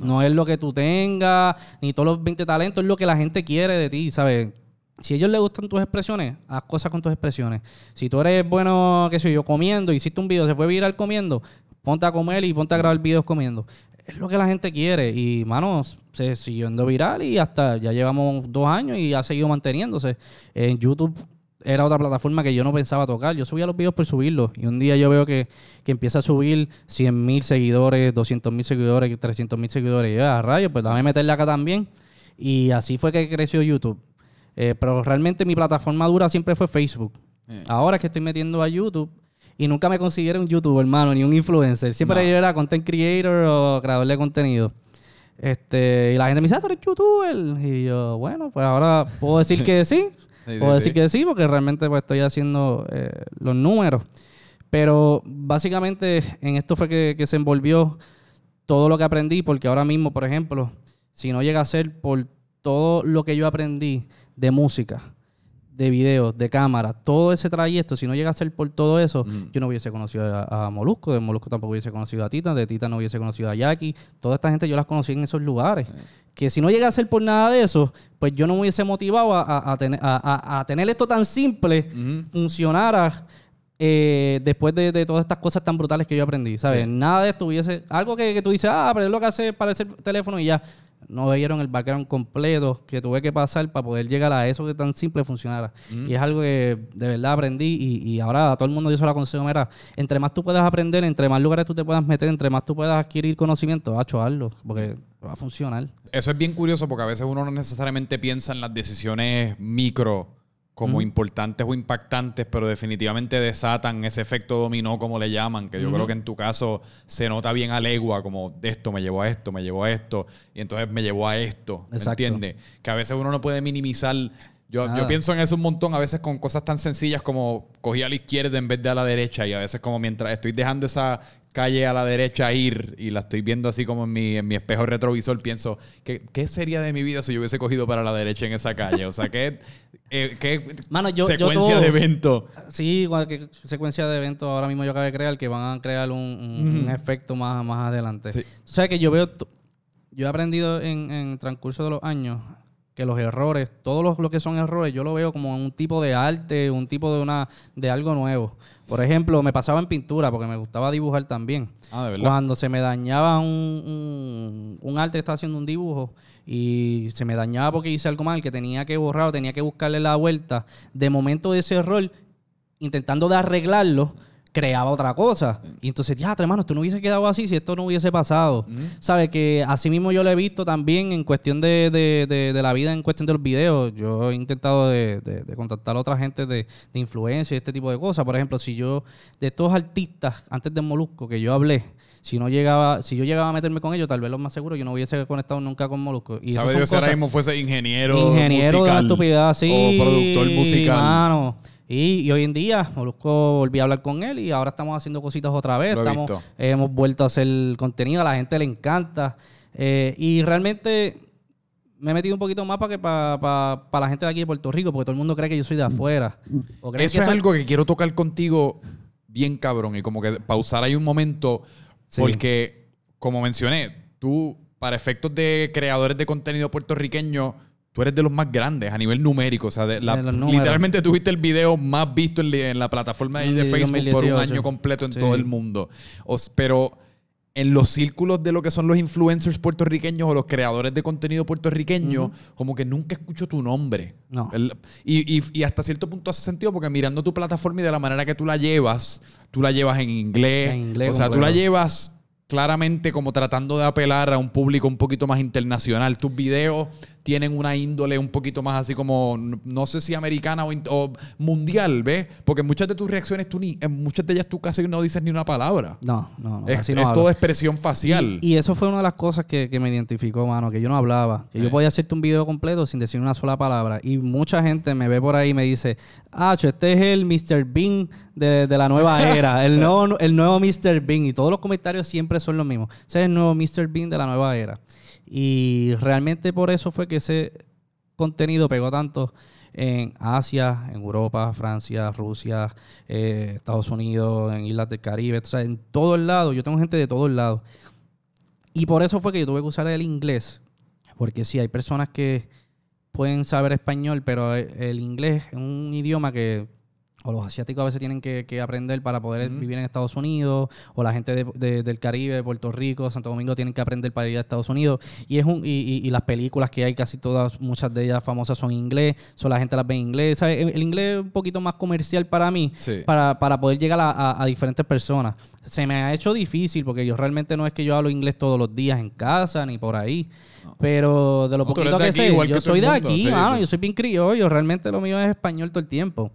no es lo que tú tengas, ni todos los 20 talentos, es lo que la gente quiere de ti, ¿sabes? Si a ellos les gustan tus expresiones, haz cosas con tus expresiones. Si tú eres bueno, qué sé yo, comiendo, hiciste un video, se fue viral comiendo, ponte a comer y ponte a grabar videos comiendo. Es lo que la gente quiere. Y, mano, se siguió yendo viral y hasta ya llevamos dos años y ha seguido manteniéndose. En YouTube era otra plataforma que yo no pensaba tocar. Yo subía los videos por subirlos. Y un día yo veo que, que empieza a subir 100 mil seguidores, 200 mil seguidores, 300 mil seguidores. Y yo, a rayos, pues dame meterle acá también. Y así fue que creció YouTube. Eh, pero realmente mi plataforma dura siempre fue Facebook. Eh. Ahora es que estoy metiendo a YouTube y nunca me considero un YouTuber, hermano, ni un influencer. Siempre No. yo era content creator o creador de contenido. Este, y la gente me dice, ah, tú eres YouTuber. Y yo, bueno, pues ahora puedo decir que sí. *laughs* Sí, puedo sí, decir sí. que sí, porque realmente pues, estoy haciendo eh, los números. Pero básicamente en esto fue que, que se envolvió todo lo que aprendí, porque ahora mismo, por ejemplo, si no llega a ser por todo lo que yo aprendí de música, de videos, de cámara, todo ese trayecto, si no llega a ser por todo eso, yo no hubiese conocido a, a Molusco, de Molusco tampoco hubiese conocido a Tita, de Tita no hubiese conocido a Jackie, toda esta gente yo las conocí en esos lugares. Que si no llega a ser por nada de eso, pues yo no me hubiese motivado a, a- a tener, a- a- a tener esto tan simple, funcionara eh, después de, de todas estas cosas tan brutales que yo aprendí, ¿sabes? Sí. Nada de esto hubiese... Algo que, que tú dices, ah, pero es lo que hace para el teléfono y ya. No vieron el background completo que tuve que pasar para poder llegar a eso que tan simple funcionara. Y es algo que de verdad aprendí y, y ahora a todo el mundo yo se lo aconsejo, mira, entre más tú puedas aprender, entre más lugares tú te puedas meter, entre más tú puedas adquirir conocimiento, a hazlo, porque va a funcionar. Eso es bien curioso porque a veces uno no necesariamente piensa en las decisiones micro como importantes o impactantes, pero definitivamente desatan ese efecto dominó, como le llaman, que yo creo que en tu caso se nota bien a legua, como de esto me llevó a esto, me llevó a esto, y entonces me llevó a esto, ¿me entiendes? Que a veces uno no puede minimizar yo, yo, pienso en eso un montón, a veces con cosas tan sencillas como cogí a la izquierda en vez de a la derecha y a veces como mientras estoy dejando esa calle a la derecha ir y la estoy viendo así como en mi, en mi espejo retrovisor, pienso, ¿qué, ¿qué, sería de mi vida si yo hubiese cogido para la derecha en esa calle? O sea, ¿qué, eh, qué secuencia de eventos? Sí, qué secuencia de eventos ahora mismo yo acabo de crear que van a crear un, efecto más, más adelante. O sea, que yo veo, yo he aprendido en, en transcurso de los años que los errores, todos lo que son errores, yo lo veo como un tipo de arte, un tipo de una de algo nuevo. Por ejemplo, me pasaba en pintura porque me gustaba dibujar también. Ah, ¿de verdad? Cuando se me dañaba un, un, arte que estaba haciendo un dibujo y se me dañaba porque hice algo mal, que tenía que borrar o tenía que buscarle la vuelta, de momento de ese error, intentando de arreglarlo, creaba otra cosa. Y entonces, ya, hermano, esto no hubiese quedado así si esto no hubiese pasado. ¿Sabe? Que así mismo yo lo he visto también en cuestión de, de, de, la vida, en cuestión de los videos. Yo he intentado de, contactar a otra gente de, influencia y este tipo de cosas. Por ejemplo, si yo, de estos artistas, antes de Molusco, que yo hablé, si no llegaba, si yo llegaba a meterme con ellos, tal vez lo más seguro, yo no hubiese conectado nunca con Molusco. Y ¿Sabes? Dios ahora mismo fuese ingeniero Ingeniero musical, de estupidez, sí. O productor musical. Y, hoy en día, Molusco volví a hablar con él y ahora estamos haciendo cositas otra vez. estamos, hemos vuelto a hacer contenido, a la gente le encanta. Eh, y realmente me he metido un poquito más para que para, la gente de aquí de Puerto Rico, porque todo el mundo cree que yo soy de afuera. eso es algo que quiero tocar contigo bien cabrón y como que pausar ahí un momento, porque como mencioné, tú para efectos de creadores de contenido puertorriqueño tú eres de los más grandes a nivel numérico. O sea, literalmente tuviste el video más visto en, la plataforma de, Facebook por un año completo en todo el mundo. pero en los círculos de lo que son los influencers puertorriqueños o los creadores de contenido puertorriqueño, como que nunca escucho tu nombre. No. y, hasta cierto punto hace sentido porque mirando tu plataforma y de la manera que tú la llevas, tú la llevas en inglés. En inglés o sea, tú la llevas claramente como tratando de apelar a un público un poquito más internacional. Tus videos tienen una índole un poquito más así como, no sé si americana o, mundial, ¿ves? Porque muchas de tus reacciones, tú ni, en muchas de ellas tú casi no dices ni una palabra. No, no, no. Es, es todo expresión facial. Y, eso fue una de las cosas que, me identificó, mano, que yo no hablaba. Que yo eh. podía hacerte un video completo sin decir una sola palabra. Y mucha gente me ve por ahí y me dice, ah, este es el Mr. Bean de, la nueva *laughs* era, el nuevo, el nuevo Mr. Bean. Y todos los comentarios siempre son los mismos. Ese es el nuevo Mr. Bean de la nueva era. Y realmente por eso fue que ese contenido pegó tanto en Asia, en Europa, Francia, Rusia, eh, Estados Unidos, en Islas del Caribe, o sea, en todo el lado. Yo tengo gente de todo el lado. Y por eso fue que yo tuve que usar el inglés, porque sí, hay personas que pueden saber español, pero el inglés es un idioma que o los asiáticos a veces tienen que, aprender para poder vivir en Estados Unidos, o la gente del Caribe, Puerto Rico, Santo Domingo tienen que aprender para ir a Estados Unidos. Y es un y, las películas que hay, casi todas, muchas de ellas famosas son en inglés, son la gente las ve en inglés. El, inglés es un poquito más comercial para mí, para, para, poder llegar a, diferentes personas. Se me ha hecho difícil porque yo realmente no es que yo hablo inglés todos los días en casa ni por ahí. Pero de lo poquito que sé, yo soy de aquí, yo soy bien criollo, realmente lo mío es español todo el tiempo.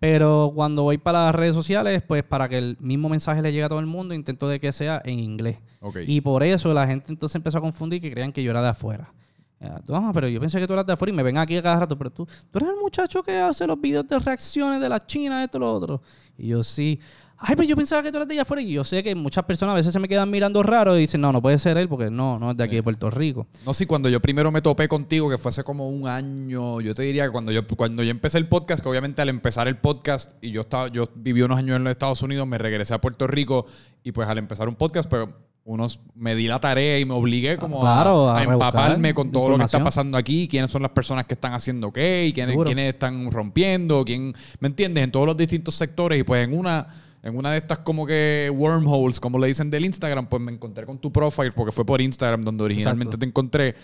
Pero cuando voy para las redes sociales, pues para que el mismo mensaje le llegue a todo el mundo, intento de que sea en inglés. Y por eso la gente entonces empezó a confundir que creían que yo era de afuera. No, pero yo pensé que tú eras de afuera y me ven aquí a cada rato, pero tú, tú eres el muchacho que hace los videos de reacciones de la China, esto, lo otro. Y yo sí. Ay, pero yo pensaba que tú eras de allá afuera. Y yo sé que muchas personas a veces se me quedan mirando raro y dicen, no, no puede ser él porque no, no es de aquí de Puerto Rico. No, sí, cuando yo primero me topé contigo, que fue hace como un año, yo te diría que cuando yo, cuando yo empecé el podcast, que obviamente al empezar el podcast, y yo estaba, yo viví unos años en los Estados Unidos, me regresé a Puerto Rico, y pues al empezar un podcast, pero unos me di la tarea y me obligué como a, empaparme con todo lo que está pasando aquí, quiénes son las personas que están haciendo qué, y quiénes, quiénes están rompiendo, quién, ¿me entiendes? En todos los distintos sectores, y pues en una En una de estas como que wormholes, como le dicen del Instagram, pues me encontré con tu profile porque fue por Instagram donde originalmente Exacto. te encontré.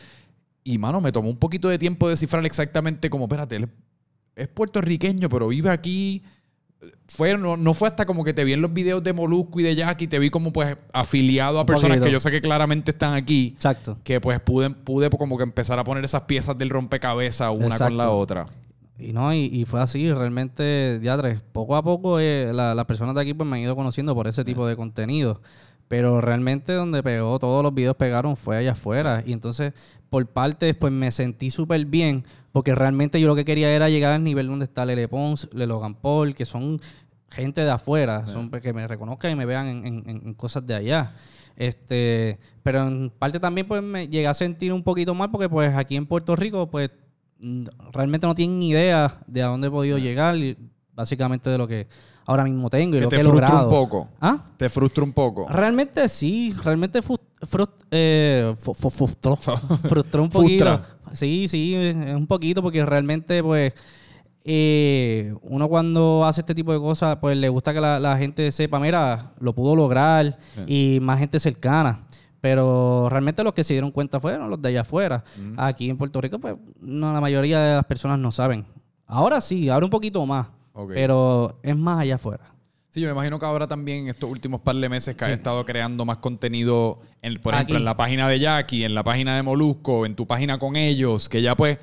Y, mano, me tomó un poquito de tiempo descifrar exactamente como, espérate, él es puertorriqueño, pero vive aquí. Fue, no, no fue hasta como que te vi en los videos de Molusco y de Jackie, te vi como pues afiliado a personas que yo sé que claramente están aquí, Exacto. que pues pude, pude como que empezar a poner esas piezas del rompecabezas una con la otra. Y no, y, y fue así, realmente, ya tres, poco a poco eh, la- las personas de aquí pues me han ido conociendo por ese tipo de contenido. Pero realmente donde pegó, todos los videos pegaron fue allá afuera. Y entonces, por partes, pues me sentí súper bien, porque realmente yo lo que quería era llegar al nivel donde está Lele Pons, Le Logan Paul, que son gente de afuera, son que me reconozcan y me vean en, en- en cosas de allá. Este, pero en parte también pues me llegué a sentir un poquito mal porque pues aquí en Puerto Rico pues realmente no tienen ni idea de a dónde he podido llegar y básicamente de lo que ahora mismo tengo y Que lo te que he frustra logrado. un poco. ¿Ah? Te frustra un poco. Realmente sí, realmente frust- eh, frustró, frustró *laughs* un poquito. Frustra. Sí, sí, un poquito porque realmente pues eh, uno cuando hace este tipo de cosas pues le gusta que la, la gente sepa, mira, lo pudo lograr y más gente cercana. Pero realmente los que se dieron cuenta fueron los de allá afuera. Aquí en Puerto Rico, pues no, la mayoría de las personas no saben. Ahora sí, ahora un poquito más. Ok. Pero es más allá afuera. Sí, yo me imagino que ahora también en estos últimos par de meses que has estado creando más contenido, en- por ejemplo, Aquí. en la página de Jackie, en la página de Molusco, en tu página con ellos, que ya pues...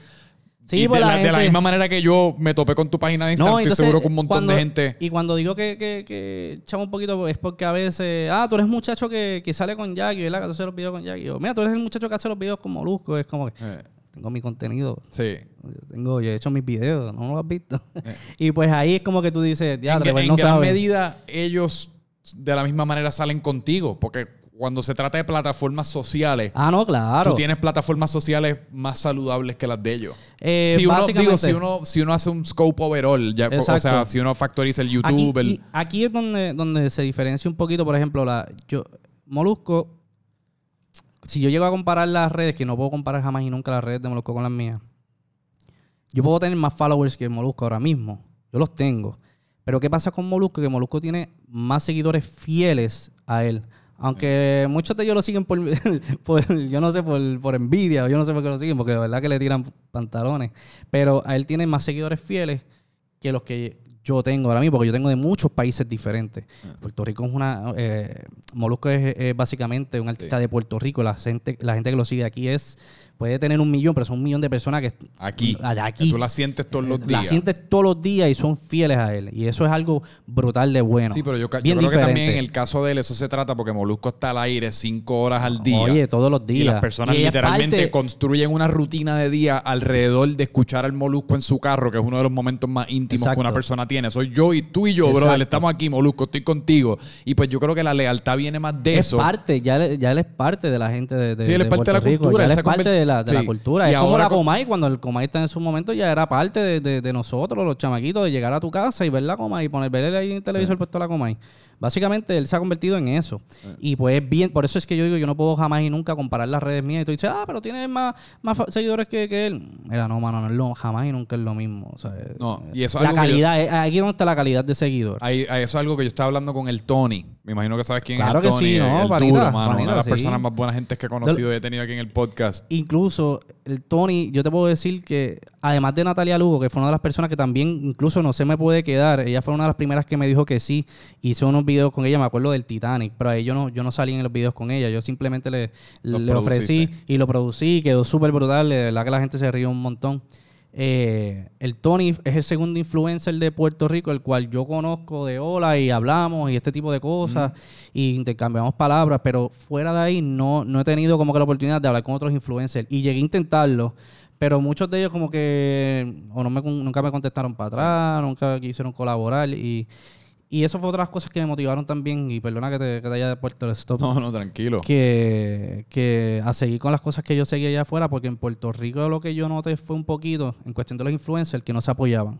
Sí, y pues de, la la, de la misma manera que yo me topé con tu página de Instagram, estoy seguro que un montón cuando- de gente... Y cuando digo que, que, que echamos un poquito, es porque a veces, ah, tú eres muchacho que, que sale con Jackie, ¿verdad? Que tú haces los videos con Jackie. O, Mira, tú eres el muchacho que hace los videos con Molusco. Es como que Eh, tengo mi contenido. sí. Yo tengo, yo he hecho mis videos, no lo has visto. *laughs* y pues ahí es como que tú dices, ya, en pues en no gran sabes. medida, ellos de la misma manera salen contigo, porque cuando se trata de plataformas sociales, Ah, no, claro. tú tienes plataformas sociales más saludables que las de ellos. Eh, si, uno, digo, si, uno, si uno hace un scope overall, ya, o sea, si uno factoriza el Aquí, YouTube, el- y aquí es donde, donde se diferencia un poquito, por ejemplo, la yo Molusco, si yo llego a comparar las redes, que no puedo comparar jamás y nunca las redes de Molusco con las mías, yo puedo tener más followers que Molusco ahora mismo. Yo los tengo. Pero ¿qué pasa con Molusco? Que Molusco tiene más seguidores fieles a él. Aunque muchos de ellos lo siguen por, *laughs* yo no sé, por, por envidia, yo no sé por qué lo siguen, porque de verdad que le tiran pantalones. Pero a él tiene más seguidores fieles que los que yo tengo ahora mismo, porque yo tengo de muchos países diferentes. Puerto Rico es una... eh, Molusco es, es básicamente un artista Sí. de Puerto Rico. La gente, la gente que lo sigue aquí es... Puede tener un millón, pero son un millón de personas que... aquí, de que aquí. tú la sientes todos los La días. sientes todos los días y son fieles a él. Y eso es algo brutal de bueno. Sí, pero yo, creo que también diferente. en el caso de él eso se trata porque Molusco está al aire cinco horas al día. Oye, todos los días. Y las personas Y es literalmente parte- construyen una rutina de día alrededor de escuchar al Molusco en su carro, que es uno de los momentos más íntimos Exacto. que una persona tiene. Soy yo y tú y yo, Exacto. brother. Estamos aquí, Molusco, estoy contigo. Y pues yo creo que la lealtad viene más de es eso. parte, ya, ya él es parte de la gente de, de, Sí, él es de parte de la Rico. cultura, Ya él es parte convirt- de la, de la Sí. cultura. Y es como la con- Comay, cuando el Comay está en su momento ya era parte de, de- de nosotros, los chamaquitos, de llegar a tu casa y ver la Comay y poner verle ahí en el televisor puesto la Comay. Básicamente él se ha convertido en eso. Y pues bien, por eso es que yo digo, yo no puedo jamás y nunca comparar las redes mías y tú dices, ah, pero tiene más, más seguidores que, que él. Mira, no, mano, no es lo, jamás y nunca es lo mismo. O sea, No, y eso es la algo que yo- calidad, eh, aquí donde está la calidad de seguidor. Ahí- eso es algo que yo estaba hablando con el Tony. Me imagino que sabes quién Claro es el que Tony. sí, ¿no? el duro, mano. una de las sí. personas más buenas gentes que he conocido y he tenido aquí en el podcast. Incluso el Tony, yo te puedo decir que además de Natalia Lugo, que fue una de las personas que también incluso no se me puede quedar, ella fue una de las primeras que me dijo que sí, hice unos videos con ella, me acuerdo del Titanic, pero ahí yo no, yo no salí en los videos con ella, yo simplemente le, le ofrecí y lo producí, quedó súper brutal, de verdad que la gente se rió un montón. Eh, el Tony es el segundo influencer de Puerto Rico, el cual yo conozco de hola y hablamos y este tipo de cosas y intercambiamos palabras, pero fuera de ahí no, no he tenido como que la oportunidad de hablar con otros influencers y llegué a intentarlo, pero muchos de ellos como que o no me, nunca me contestaron para atrás, nunca quisieron colaborar y, y eso fue otras cosas que me motivaron también y perdona que te, que te haya puesto el stop No, no, tranquilo. que, que a seguir con las cosas que yo seguía allá afuera, porque en Puerto Rico lo que yo noté fue un poquito, en cuestión de los influencers, que no se apoyaban.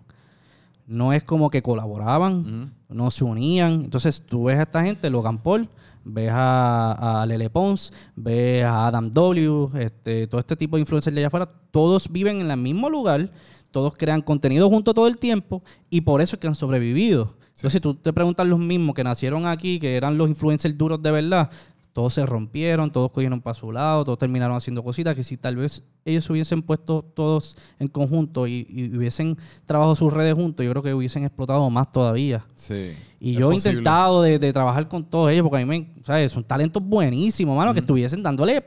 No es como que colaboraban, no se unían. Entonces tú ves a esta gente, Logan Paul, ves a, a Lele Pons, ves a Adam W, este, todo este tipo de influencers de allá afuera, todos viven en el mismo lugar, todos crean contenido junto todo el tiempo y por eso es que han sobrevivido. Entonces, tú te preguntas los mismos que nacieron aquí, que eran los influencers duros de verdad, todos se rompieron, todos cogieron para su lado, todos terminaron haciendo cositas que si tal vez ellos hubiesen puesto todos en conjunto y, y hubiesen trabajado sus redes juntos, yo creo que hubiesen explotado más todavía. Sí. Y yo he intentado de, de trabajar con todos ellos, porque a mí me, ¿sabes? son talentos buenísimos, mano, que estuviesen dándole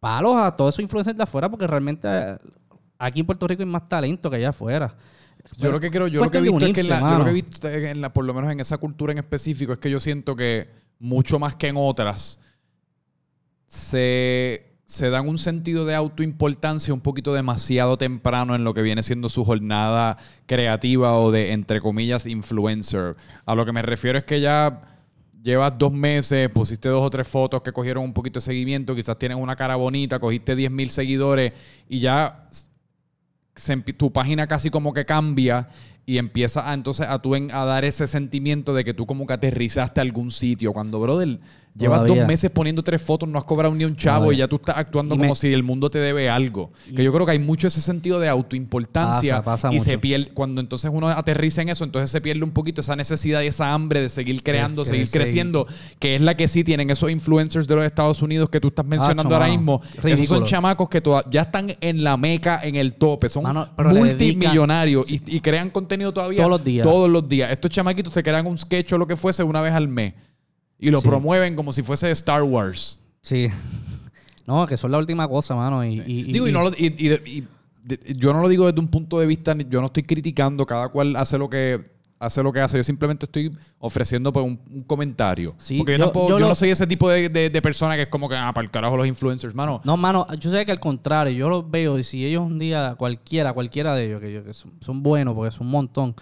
palos a todos esos influencers de afuera, porque realmente aquí en Puerto Rico hay más talento que allá afuera. Yo lo que creo, yo lo que he visto es que en la, yo lo que he visto en la, por lo menos en esa cultura en específico, es que yo siento que mucho más que en otras, se, se dan un sentido de autoimportancia un poquito demasiado temprano en lo que viene siendo su jornada creativa o de, entre comillas, influencer. A lo que me refiero es que ya llevas dos meses, pusiste dos o tres fotos que cogieron un poquito de seguimiento, quizás tienes una cara bonita, cogiste 10 mil seguidores y ya tu página casi como que cambia y empieza a, entonces a, tú en- a dar ese sentimiento de que tú como que aterrizaste a algún sitio. Cuando, brother, llevas Todavía. dos meses poniendo tres fotos, no has cobrado ni un chavo Todavía. y ya tú estás actuando Y como me- si el mundo te debe algo. Que yo creo que hay mucho ese sentido de autoimportancia Pasa, pasa y se pierde, cuando entonces uno aterriza en eso, entonces se pierde un poquito esa necesidad y esa hambre de seguir creando, que seguir seguir. creciendo, que es la que sí tienen esos influencers de los Estados Unidos que tú estás mencionando ahora mismo. Esos son Ridículo. chamacos que toda- ya están en la meca, en el tope, son Mano, multimillonarios y, y crean contenido todavía Todos los días. Todos los días. Estos chamaquitos te crean un sketch o lo que fuese una vez al mes y lo Sí. promueven como si fuese Star Wars. Sí. No, que son la última cosa, mano. Y, y- Digo, y, y- no lo- y- yo no lo digo desde un punto de vista, yo no estoy criticando, cada cual hace lo que hace lo que hace. Yo simplemente estoy ofreciendo pues, un, un comentario. Sí, Porque yo, yo- tampoco, yo yo lo- no soy ese tipo de, de- de persona que es como que, ah, para el carajo los influencers, mano. No, mano, yo sé que al contrario, yo los veo y si ellos un día, cualquiera, cualquiera de ellos, que, yo- que son, son buenos porque son un montón,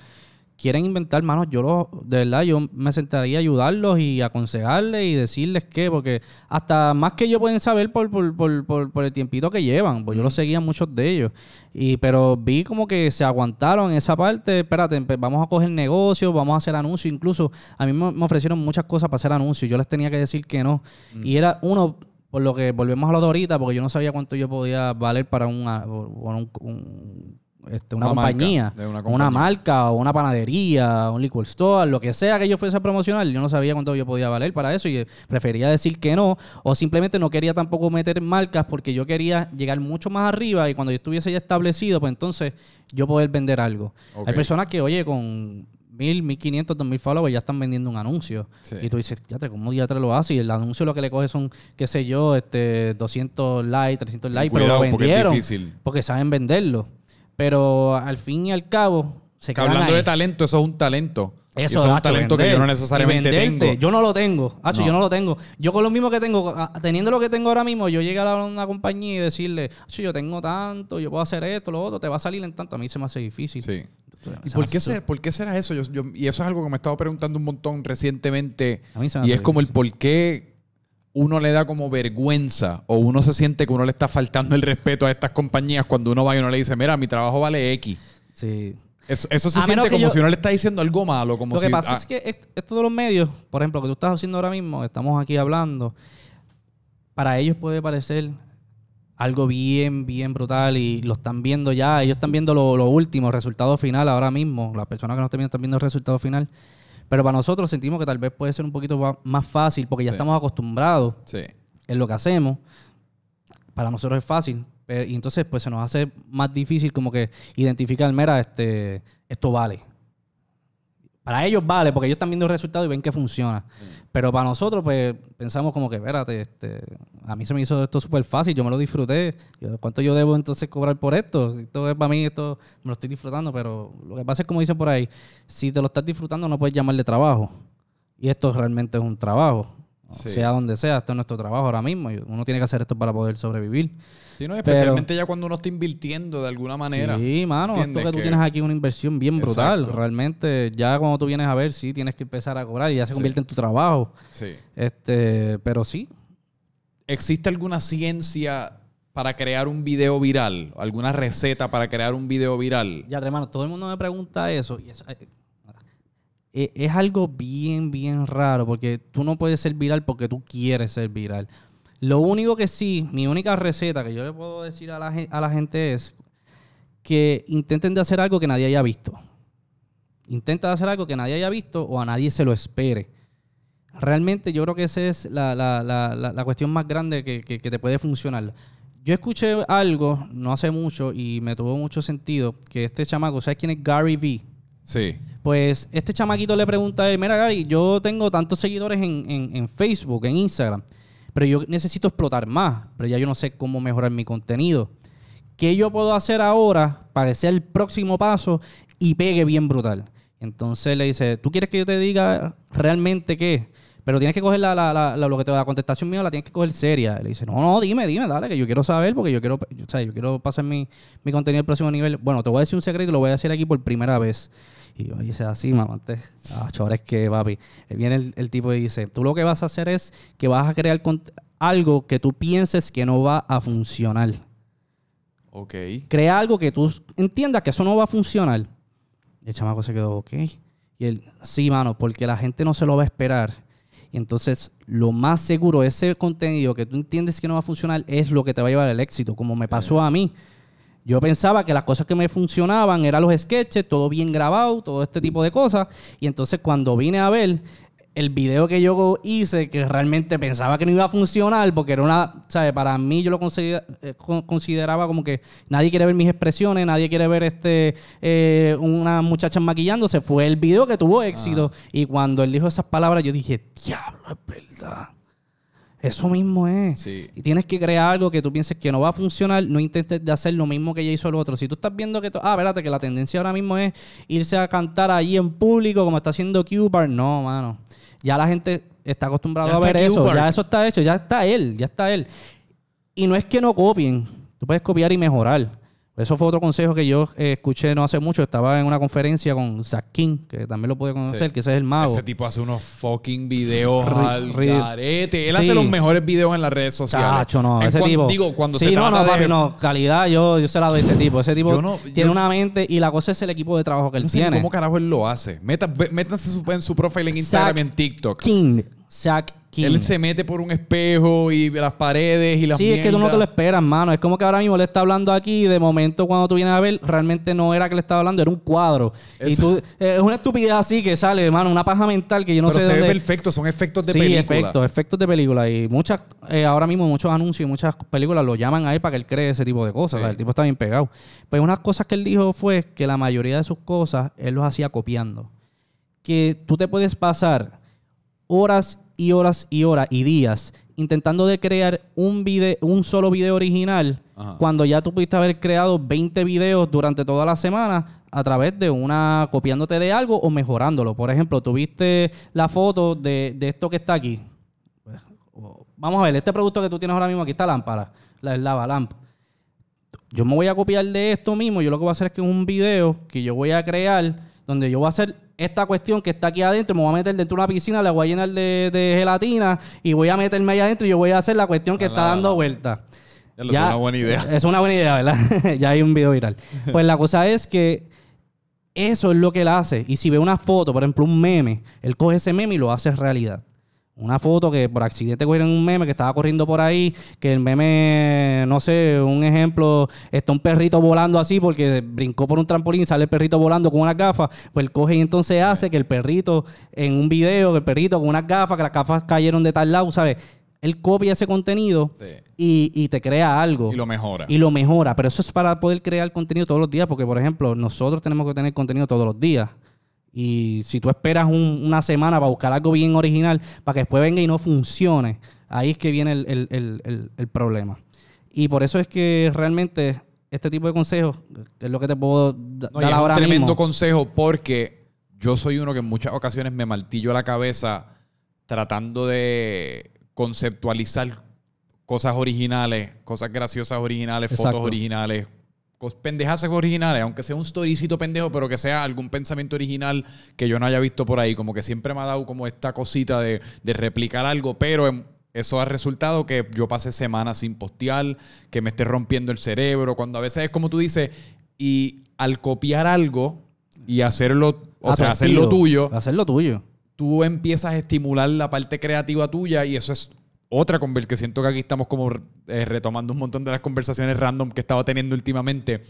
quieren inventar, mano, yo los, de verdad, yo me sentaría a ayudarlos y aconsejarles y decirles que, porque hasta más que ellos pueden saber por, por, por, por, por el tiempito que llevan, pues yo los seguía muchos de ellos. Y, pero vi como que se aguantaron esa parte, espérate, vamos a coger negocios, vamos a hacer anuncios, incluso a mí me, ofrecieron muchas cosas para hacer anuncios, yo les tenía que decir que no. Y era uno, por lo que volvemos a lo de ahorita, porque yo no sabía cuánto yo podía valer para una, un- este, una, Una marca, compañía, de una marca, o una panadería, un liquor store, lo que sea que yo fuese a promocionar, yo no sabía cuánto yo podía valer para eso y eh, prefería decir que no, o simplemente no quería tampoco meter marcas porque yo quería llegar mucho más arriba y cuando yo estuviese ya establecido, pues entonces yo poder vender algo. Hay personas que, oye, con mil, mil quinientos, dos mil followers ya están vendiendo un anuncio. Sí. Y tú dices, ya te, ¿cómo ya te lo haces? Y el anuncio lo que le coge son, qué sé yo, este 200 likes, 300 likes, pero lo porque es vendieron. difícil. Porque saben venderlo. Pero al fin y al cabo, se Hablando ahí. de talento, eso es un talento. Y Eso, es un talento que yo no Y necesariamente venderte. tengo. Yo no lo tengo. Hacho, No. yo no lo tengo. Yo con lo mismo que tengo, a- teniendo lo que tengo ahora mismo, yo llegar a una compañía y decirle, "Hacho, yo tengo tanto, yo puedo hacer esto, lo otro, te va a salir en tanto. A mí se me hace difícil. Sí. Se ¿Y por qué, ser- por qué será eso? Yo- yo- y eso es algo que me he estado preguntando un montón recientemente. A mí se me Y hace es como el por qué uno le da como vergüenza o uno se siente que uno le está faltando el respeto a estas compañías cuando uno va y uno le dice, mira, mi trabajo vale X. Sí. Eso, eso se A siente como yo- si uno le está diciendo algo malo. Como Lo que pasa ah, es que est- esto de los medios, por ejemplo, que tú estás haciendo ahora mismo, estamos aquí hablando, para ellos puede parecer algo bien, bien brutal y lo están viendo ya, ellos están viendo lo, lo último, el resultado final ahora mismo, las personas que no están viendo están viendo el resultado final, pero para nosotros sentimos que tal vez puede ser un poquito más fácil porque ya Sí. estamos acostumbrados Sí. en lo que hacemos, para nosotros es fácil. y entonces, pues se nos hace más difícil como que identificar, mira, este, esto vale. Para ellos vale, porque ellos están viendo el resultado y ven que funciona. Pero para nosotros, pues, pensamos como que, espérate, este, a mí se me hizo esto súper fácil, yo me lo disfruté. ¿Cuánto yo debo entonces cobrar por esto? Esto es para mí, esto me lo estoy disfrutando, pero lo que pasa es como dicen por ahí, si te lo estás disfrutando no puedes llamarle trabajo. Y esto realmente es un trabajo. Sí. Sea donde sea, esto es nuestro trabajo ahora mismo. Uno tiene que hacer esto para poder sobrevivir. Sí, no, especialmente ya cuando uno está invirtiendo de alguna manera. Sí, mano, esto que tú tienes aquí una inversión bien brutal. Exacto. Realmente, ya cuando tú vienes a ver, sí, tienes que empezar a cobrar y ya se Sí. convierte en tu trabajo. Sí. Este, pero sí, ¿Existe alguna ciencia para crear un video viral? ¿Alguna receta para crear un video viral? ya, hermano, todo el mundo me pregunta eso. Y eso, eh, es algo bien, bien raro porque tú no puedes ser viral porque tú quieres ser viral. Lo único que sí, mi única receta que yo le puedo decir a la, a la gente es que intenten de hacer algo que nadie haya visto. Intenta hacer algo que nadie haya visto o a nadie se lo espere. Realmente yo creo que esa es la- la- la cuestión más grande que, que- que te puede funcionar. Yo escuché algo no hace mucho y me tuvo mucho sentido que este chamaco, ¿sabes quién es Gary Vee? Sí. Pues este chamaquito le pregunta a él, mira Gary, yo tengo tantos seguidores en, en- en Facebook, en Instagram, pero yo necesito explotar más, pero ya yo no sé cómo mejorar mi contenido. ¿Qué yo puedo hacer ahora para que sea el próximo paso y pegue bien brutal? Entonces le dice, ¿tú quieres que yo te diga realmente qué? Pero tienes que coger la, la- la- la- lo que te la contestación mía, la tienes que coger seria. Le dice, no, no, dime, dime, dale, que yo quiero saber porque yo quiero, yo, o sea, yo quiero pasar mi, mi contenido al próximo nivel. Bueno, te voy a decir un secreto y lo voy a decir aquí por primera vez. Y yo dice así, mamá, antes, ah, chores que, papi. Viene el, el tipo y dice, tú lo que vas a hacer es que vas a crear algo que tú pienses que no va a funcionar. Ok. Crea algo que tú entiendas que eso no va a funcionar. Y el chamaco se quedó, ok. Y él, sí, mano, porque la gente no se lo va a esperar. Entonces, lo más seguro, ese contenido que tú entiendes que no va a funcionar es lo que te va a llevar al éxito, como me pasó a mí. Yo pensaba que las cosas que me funcionaban eran los sketches, todo bien grabado, todo este tipo de cosas. Y entonces cuando vine a ver el video que yo hice, que realmente pensaba que no iba a funcionar, porque era una, ¿sabes? Para mí yo lo eh, con- consideraba como que nadie quiere ver mis expresiones, nadie quiere ver este eh, una muchacha maquillándose. Fue el video que tuvo éxito. Y cuando él dijo esas palabras, yo dije, diablo, es verdad. Eso mismo es. Sí. Y tienes que crear algo que tú pienses que no va a funcionar. No intentes de hacer lo mismo que ella hizo el otro. Si tú estás viendo que... ah, espérate, que la tendencia ahora mismo es irse a cantar allí en público como está haciendo Q-Bar. No, mano. Ya la gente está acostumbrada Ya a ver eso. Ya eso está hecho. Ya está él. Ya está él. Y no es que no copien. Tú puedes copiar y mejorar. Eso fue otro consejo que yo eh, escuché no hace mucho. Estaba en una conferencia con Zach King, que también lo puede conocer, Sí. que ese es el mago. Ese tipo hace unos fucking videos al garete. Él Sí. hace los mejores videos en las redes sociales. Chacho, no, En ese tipo. Digo, cuando sí, se no, trata no, de... papi, no. Calidad, yo, yo se la doy a ese tipo. Ese tipo no- tiene yo- una mente y la cosa es el equipo de trabajo que él No sé ni tiene. cómo carajo él lo hace. Meta- métanse en su profile en Instagram y en TikTok. King. Zach King. Él se mete por un espejo y las paredes y las Sí, es que tú no te lo esperas, mano. Es como que ahora mismo le está hablando aquí y de momento cuando tú vienes a ver, realmente no era que le estaba hablando, era un cuadro. Y tú, es una estupidez así que sale, mano, una paja mental que yo no Pero sé se dónde... ve perfecto. Son efectos de sí, película. efectos, efectos de película. Y muchas, eh, ahora mismo muchos anuncios y muchas películas lo llaman a él para que él cree ese tipo de cosas. Sí. O sea, el tipo está bien pegado. Pues unas cosas que él dijo fue que la mayoría de sus cosas él los hacía copiando. Que tú te puedes pasar horas y horas y horas y días intentando de crear un video, un solo video original Ajá. cuando ya tú pudiste haber creado 20 videos durante toda la semana a través de una copiándote de algo o mejorándolo. Por ejemplo, tuviste la foto de, de esto que está aquí. Vamos a ver, este producto que tú tienes ahora mismo aquí, esta lámpara, la lava lamp. Yo me voy a copiar de esto mismo. Yo lo que voy a hacer es que un video que yo voy a crear donde yo voy a hacer esta cuestión que está aquí adentro. Me voy a meter dentro de una piscina, la voy a llenar de, de gelatina y voy a meterme ahí adentro y yo voy a hacer la cuestión que está dando la- vuelta. Ya sé, una buena idea. *laughs* Es una buena idea, ¿verdad? *laughs* ya hay un video viral. Pues la cosa es que eso es lo que él hace. Y si ve una foto, por ejemplo, un meme, él coge ese meme y lo hace realidad. Una foto que por accidente cogieron un meme que estaba corriendo por ahí, que el meme, no sé, un ejemplo, está un perrito volando así porque brincó por un trampolín, sale el perrito volando con unas gafas, pues él coge y entonces hace que el perrito en un video, que el perrito con unas gafas, que las gafas cayeron de tal lado, ¿sabes? Él copia ese contenido Sí. y, y te crea algo. Y lo mejora. Y lo mejora, pero eso es para poder crear contenido todos los días, porque por ejemplo, nosotros tenemos que tener contenido todos los días. Y si tú esperas un- una semana para buscar algo bien original, para que después venga y no funcione, ahí es que viene el, el- el- el- problema. Y por eso es que realmente este tipo de consejos, es lo que te puedo No, y dar es ahora un tremendo mismo. consejo porque yo soy uno que en muchas ocasiones me martillo la cabeza tratando de conceptualizar cosas originales, cosas graciosas originales, Exacto. fotos originales, cos- pendejas originales, aunque sea un storycito pendejo, pero que sea algún pensamiento original que yo no haya visto por ahí. Como que siempre me ha dado como esta cosita de, de replicar algo, pero en- eso ha resultado que yo pase semanas sin postear, que me esté rompiendo el cerebro, cuando a veces es como tú dices, y al copiar algo y hacerlo, o sea, hacerlo tuyo, Hacerlo tuyo. tú empiezas a estimular la parte creativa tuya y eso es otra conversación que siento que aquí estamos como eh, retomando un montón de las conversaciones random que estaba teniendo últimamente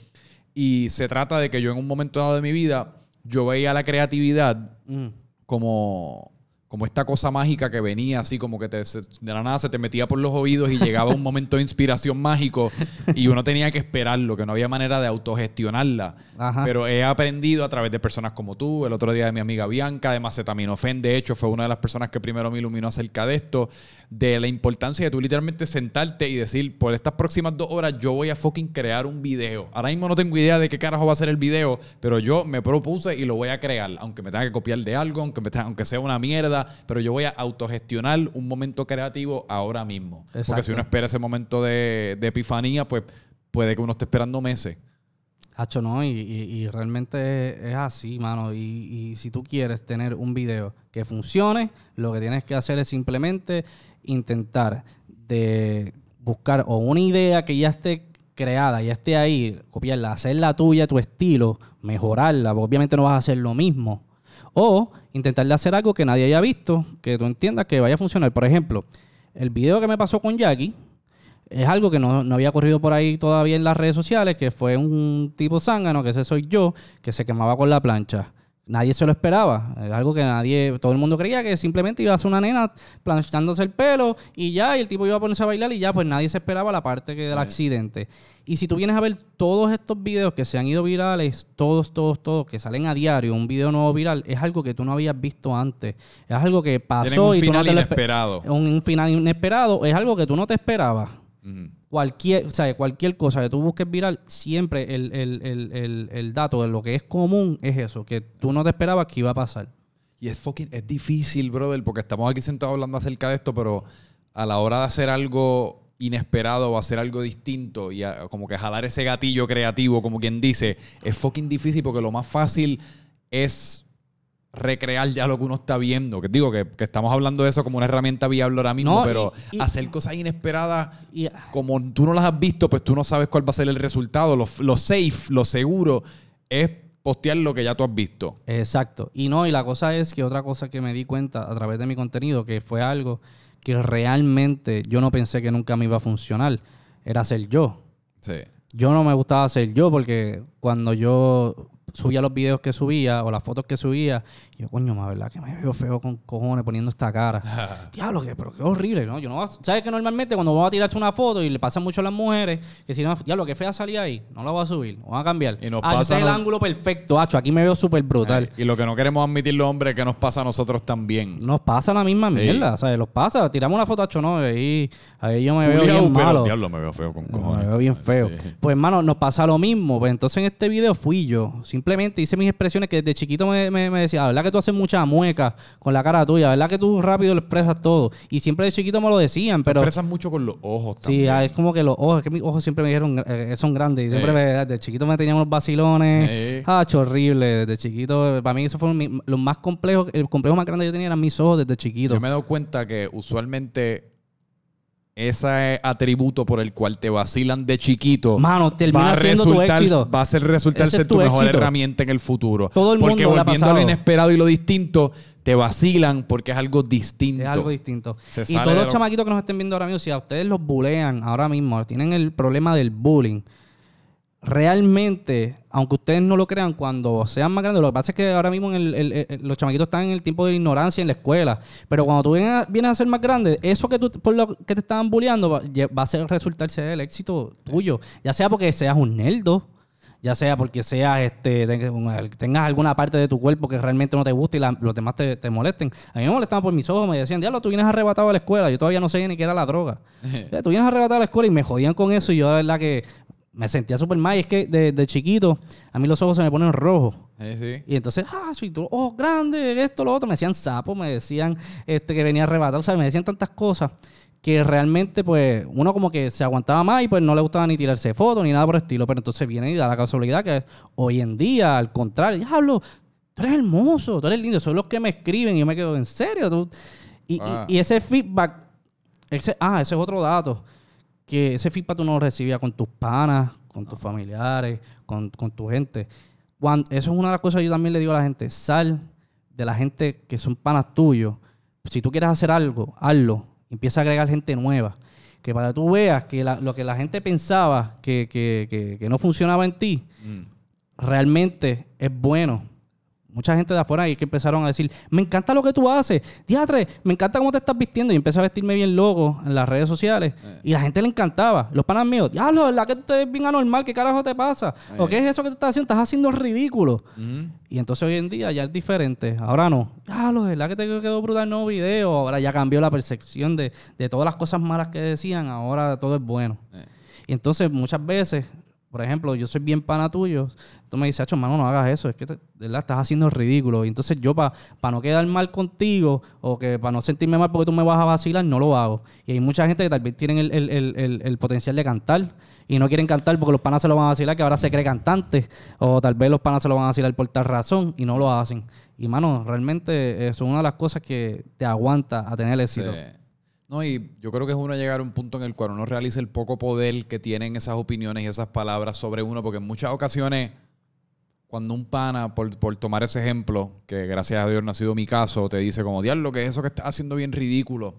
y se trata de que yo en un momento dado de mi vida yo veía la creatividad Mm. como, como esta cosa mágica que venía así, como que te- se- de la nada se te metía por los oídos y llegaba un momento de inspiración mágico y uno tenía que esperarlo, que no había manera de autogestionarla. Ajá. Pero he aprendido a través de personas como tú, el otro día de mi amiga Bianca, de Macetaminofen, de hecho, fue una de las personas que primero me iluminó acerca de esto, de la importancia de tú literalmente sentarte y decir, por estas próximas dos horas yo voy a fucking crear un video. Ahora mismo no tengo idea de qué carajo va a ser el video, pero yo me propuse y lo voy a crear, aunque me tenga que copiar de algo, aunque, me tenga- aunque sea una mierda, pero yo voy a autogestionar un momento creativo ahora mismo. Porque si uno espera ese momento de, de epifanía, pues puede que uno esté esperando meses. Hacho, no, y, y- y realmente es, así, mano. Y, y si tú quieres tener un video que funcione, lo que tienes que hacer es simplemente intentar de buscar o una idea que ya esté creada, ya esté ahí, copiarla, hacerla tuya, tu estilo, mejorarla, obviamente no vas a hacer lo mismo. O intentar de hacer algo que nadie haya visto, que tú entiendas que vaya a funcionar. Por ejemplo, el video que me pasó con Jackie, es algo que no, no había corrido por ahí todavía en las redes sociales, que fue un tipo zángano, que ese soy yo, que se quemaba con la plancha. Nadie se lo esperaba. Es algo que nadie, todo el mundo creía que simplemente iba a ser una nena planchándose el pelo y ya, y el tipo iba a ponerse a bailar y ya, pues nadie se esperaba la parte que del accidente. Y si tú vienes a ver todos estos videos que se han ido virales, todos, todos, todos, que salen a diario, un video nuevo viral, es algo que tú no habías visto antes. Es algo que Tienen pasó un y tú no final te inesperado. un, un final inesperado, es algo que tú no te esperabas. Cualquier, o sea, cualquier cosa que tú busques viral, siempre el, el- el- el- dato de lo que es común es eso, que tú no te esperabas que iba a pasar. Y es fucking, es difícil, brother, porque estamos aquí sentados hablando acerca de esto, pero a la hora de hacer algo inesperado o hacer algo distinto y como que jalar ese gatillo creativo, como quien dice, es fucking difícil porque lo más fácil es recrear ya lo que uno está viendo. Que digo que, que estamos hablando de eso como una herramienta viable ahora mismo, No, y- pero y- hacer cosas inesperadas Y como tú no las has visto, pues tú no sabes cuál va a ser el resultado. Lo, lo safe, lo seguro es postear lo que ya tú has visto. Exacto. Y no, y la cosa es que otra cosa que me di cuenta a través de mi contenido, que fue algo que realmente yo no pensé que nunca me iba a funcionar, era ser yo. Sí. Yo no me gustaba ser yo porque cuando yo subía los videos que subía o las fotos que subía, yo, coño, más verdad que me veo feo con cojones poniendo esta cara. *laughs* Diablo, que, pero qué horrible, ¿no? Yo no ¿Sabes que normalmente cuando vamos a tirarse una foto y le pasa mucho a las mujeres, que si no, diablo, que fea salía ahí, no la voy a subir, voy a cambiar. Y nos ah, pasa este es el nos- ángulo perfecto, hacho, aquí me veo súper brutal. Y lo que no queremos admitir los hombres es que nos pasa a nosotros también. Nos pasa la misma Sí. mierda, ¿sabes? Los pasa, tiramos una foto, hacho, no, ahí, ahí yo me veo bien pero malo. diablo, me veo feo con Me cojones. veo bien feo. Sí. Pues, hermano, nos pasa lo mismo. Pues entonces en este video fui yo. Simplemente hice mis expresiones que desde chiquito me, me, me decía, "Ah, ¿verdad que tú haces mucha mueca con la cara tuya? ¿Verdad que tú rápido lo expresas todo? Y siempre de chiquito me lo decían, pero... Expresan mucho con los ojos Sí, también. ah, es como que los ojos, es que mis ojos siempre me dijeron, eh, son grandes. Y siempre Sí. me, desde chiquito me tenían unos vacilones. Sí. Ah, horrible. Desde chiquito, para mí eso fue mi- lo más complejo. El complejo más grande que yo tenía eran mis ojos desde chiquito. Yo me he dado cuenta que usualmente ese atributo por el cual te vacilan de chiquito Mano, termina va a siendo tu resultar, éxito. va a ser resultar Ese ser es tu tu mejor éxito. herramienta en el futuro. Todo el porque mundo le ha volviendo a lo pasado. inesperado y lo distinto, te vacilan porque es algo distinto. Es algo distinto. Se y sale todos de los lo- chamaquitos que nos estén viendo ahora mismo, si a ustedes los bulean ahora mismo, tienen el problema del bullying, realmente, aunque ustedes no lo crean, cuando sean más grandes, lo que pasa es que ahora mismo en el- el- el- los chamaquitos están en el tiempo de ignorancia en la escuela, pero cuando tú vienes a, vienes a ser más grande, eso que tú, por lo que te estaban bulleando, va, a ser resultar ser el éxito tuyo, ya sea porque seas un nerdo, ya sea porque seas este tengas un- tengas alguna parte de tu cuerpo que realmente no te guste y la- los demás te, te molesten. A mí me molestaban por mis ojos, me decían, diablo, tú vienes arrebatado a la escuela. Yo todavía no sabía ni qué era la droga. Ya, *laughs* tú vienes arrebatado a la escuela y me jodían con eso y yo la verdad que me sentía súper mal. Y es que de, de chiquito a mí los ojos se me ponen rojos. Sí, sí. Y entonces, ah, soy tú, oh, grande, esto, lo otro. Me decían sapo, me decían este, que venía arrebatado, o sea, me decían tantas cosas que realmente, pues, uno como que se aguantaba más y pues no le gustaba ni tirarse fotos ni nada por el estilo. Pero entonces viene y da la casualidad que hoy en día, al contrario, diablo, tú eres hermoso, tú eres lindo. Son los que me escriben y yo me quedo, ¿en serio? tú? Y, y- Ah. y ese feedback, ese, ah, ese es otro dato que ese feedback tú no lo recibías con tus panas, con tus familiares, con, con tu gente. Cuan- eso es una de las cosas que yo también le digo a la gente. Sal de la gente que son panas tuyos. Si tú quieres hacer algo, hazlo. Empieza a agregar gente nueva. Que para que tú veas que la- lo que la gente pensaba que, que- que- que no funcionaba en ti, Mm. realmente es bueno. Mucha gente de afuera y que empezaron a decir, me encanta lo que tú haces, diatre, me encanta cómo te estás vistiendo. Y empecé a vestirme bien loco en las redes sociales. Eh. Y la gente le encantaba. Los panas míos, diablo, ¿verdad que tú te ves bien anormal? ¿Qué carajo te pasa? ¿O qué es eso que tú estás haciendo? Estás haciendo ridículo. Ujú. Y entonces hoy en día ya es diferente. Ahora no. Ya, lo verdad que te quedó brutal el nuevo video. Ahora ya cambió la percepción de, de todas las cosas malas que decían. Ahora todo es bueno. Eh. Y entonces muchas veces, por ejemplo, yo soy bien pana tuyo. Tú me dices, Acho, hermano, no hagas eso. Es que te- verdad estás haciendo ridículo. Y entonces yo, para no quedar mal contigo o que para no sentirme mal porque tú me vas a vacilar, no lo hago. Y hay mucha gente que tal vez tienen el, el- el- el- potencial de cantar y no quieren cantar porque los panas se lo van a vacilar, que ahora se cree cantante. O tal vez los panas se lo van a vacilar por tal razón y no lo hacen. Y, mano, realmente eso es una de las cosas que te aguanta a tener éxito. Sí. No, y yo creo que es uno llegar a un punto en el cual uno realiza el poco poder que tienen esas opiniones y esas palabras sobre uno, porque en muchas ocasiones, cuando un pana, por, por tomar ese ejemplo, que gracias a Dios no ha sido mi caso, te dice como, diablo, que es eso que estás haciendo bien ridículo.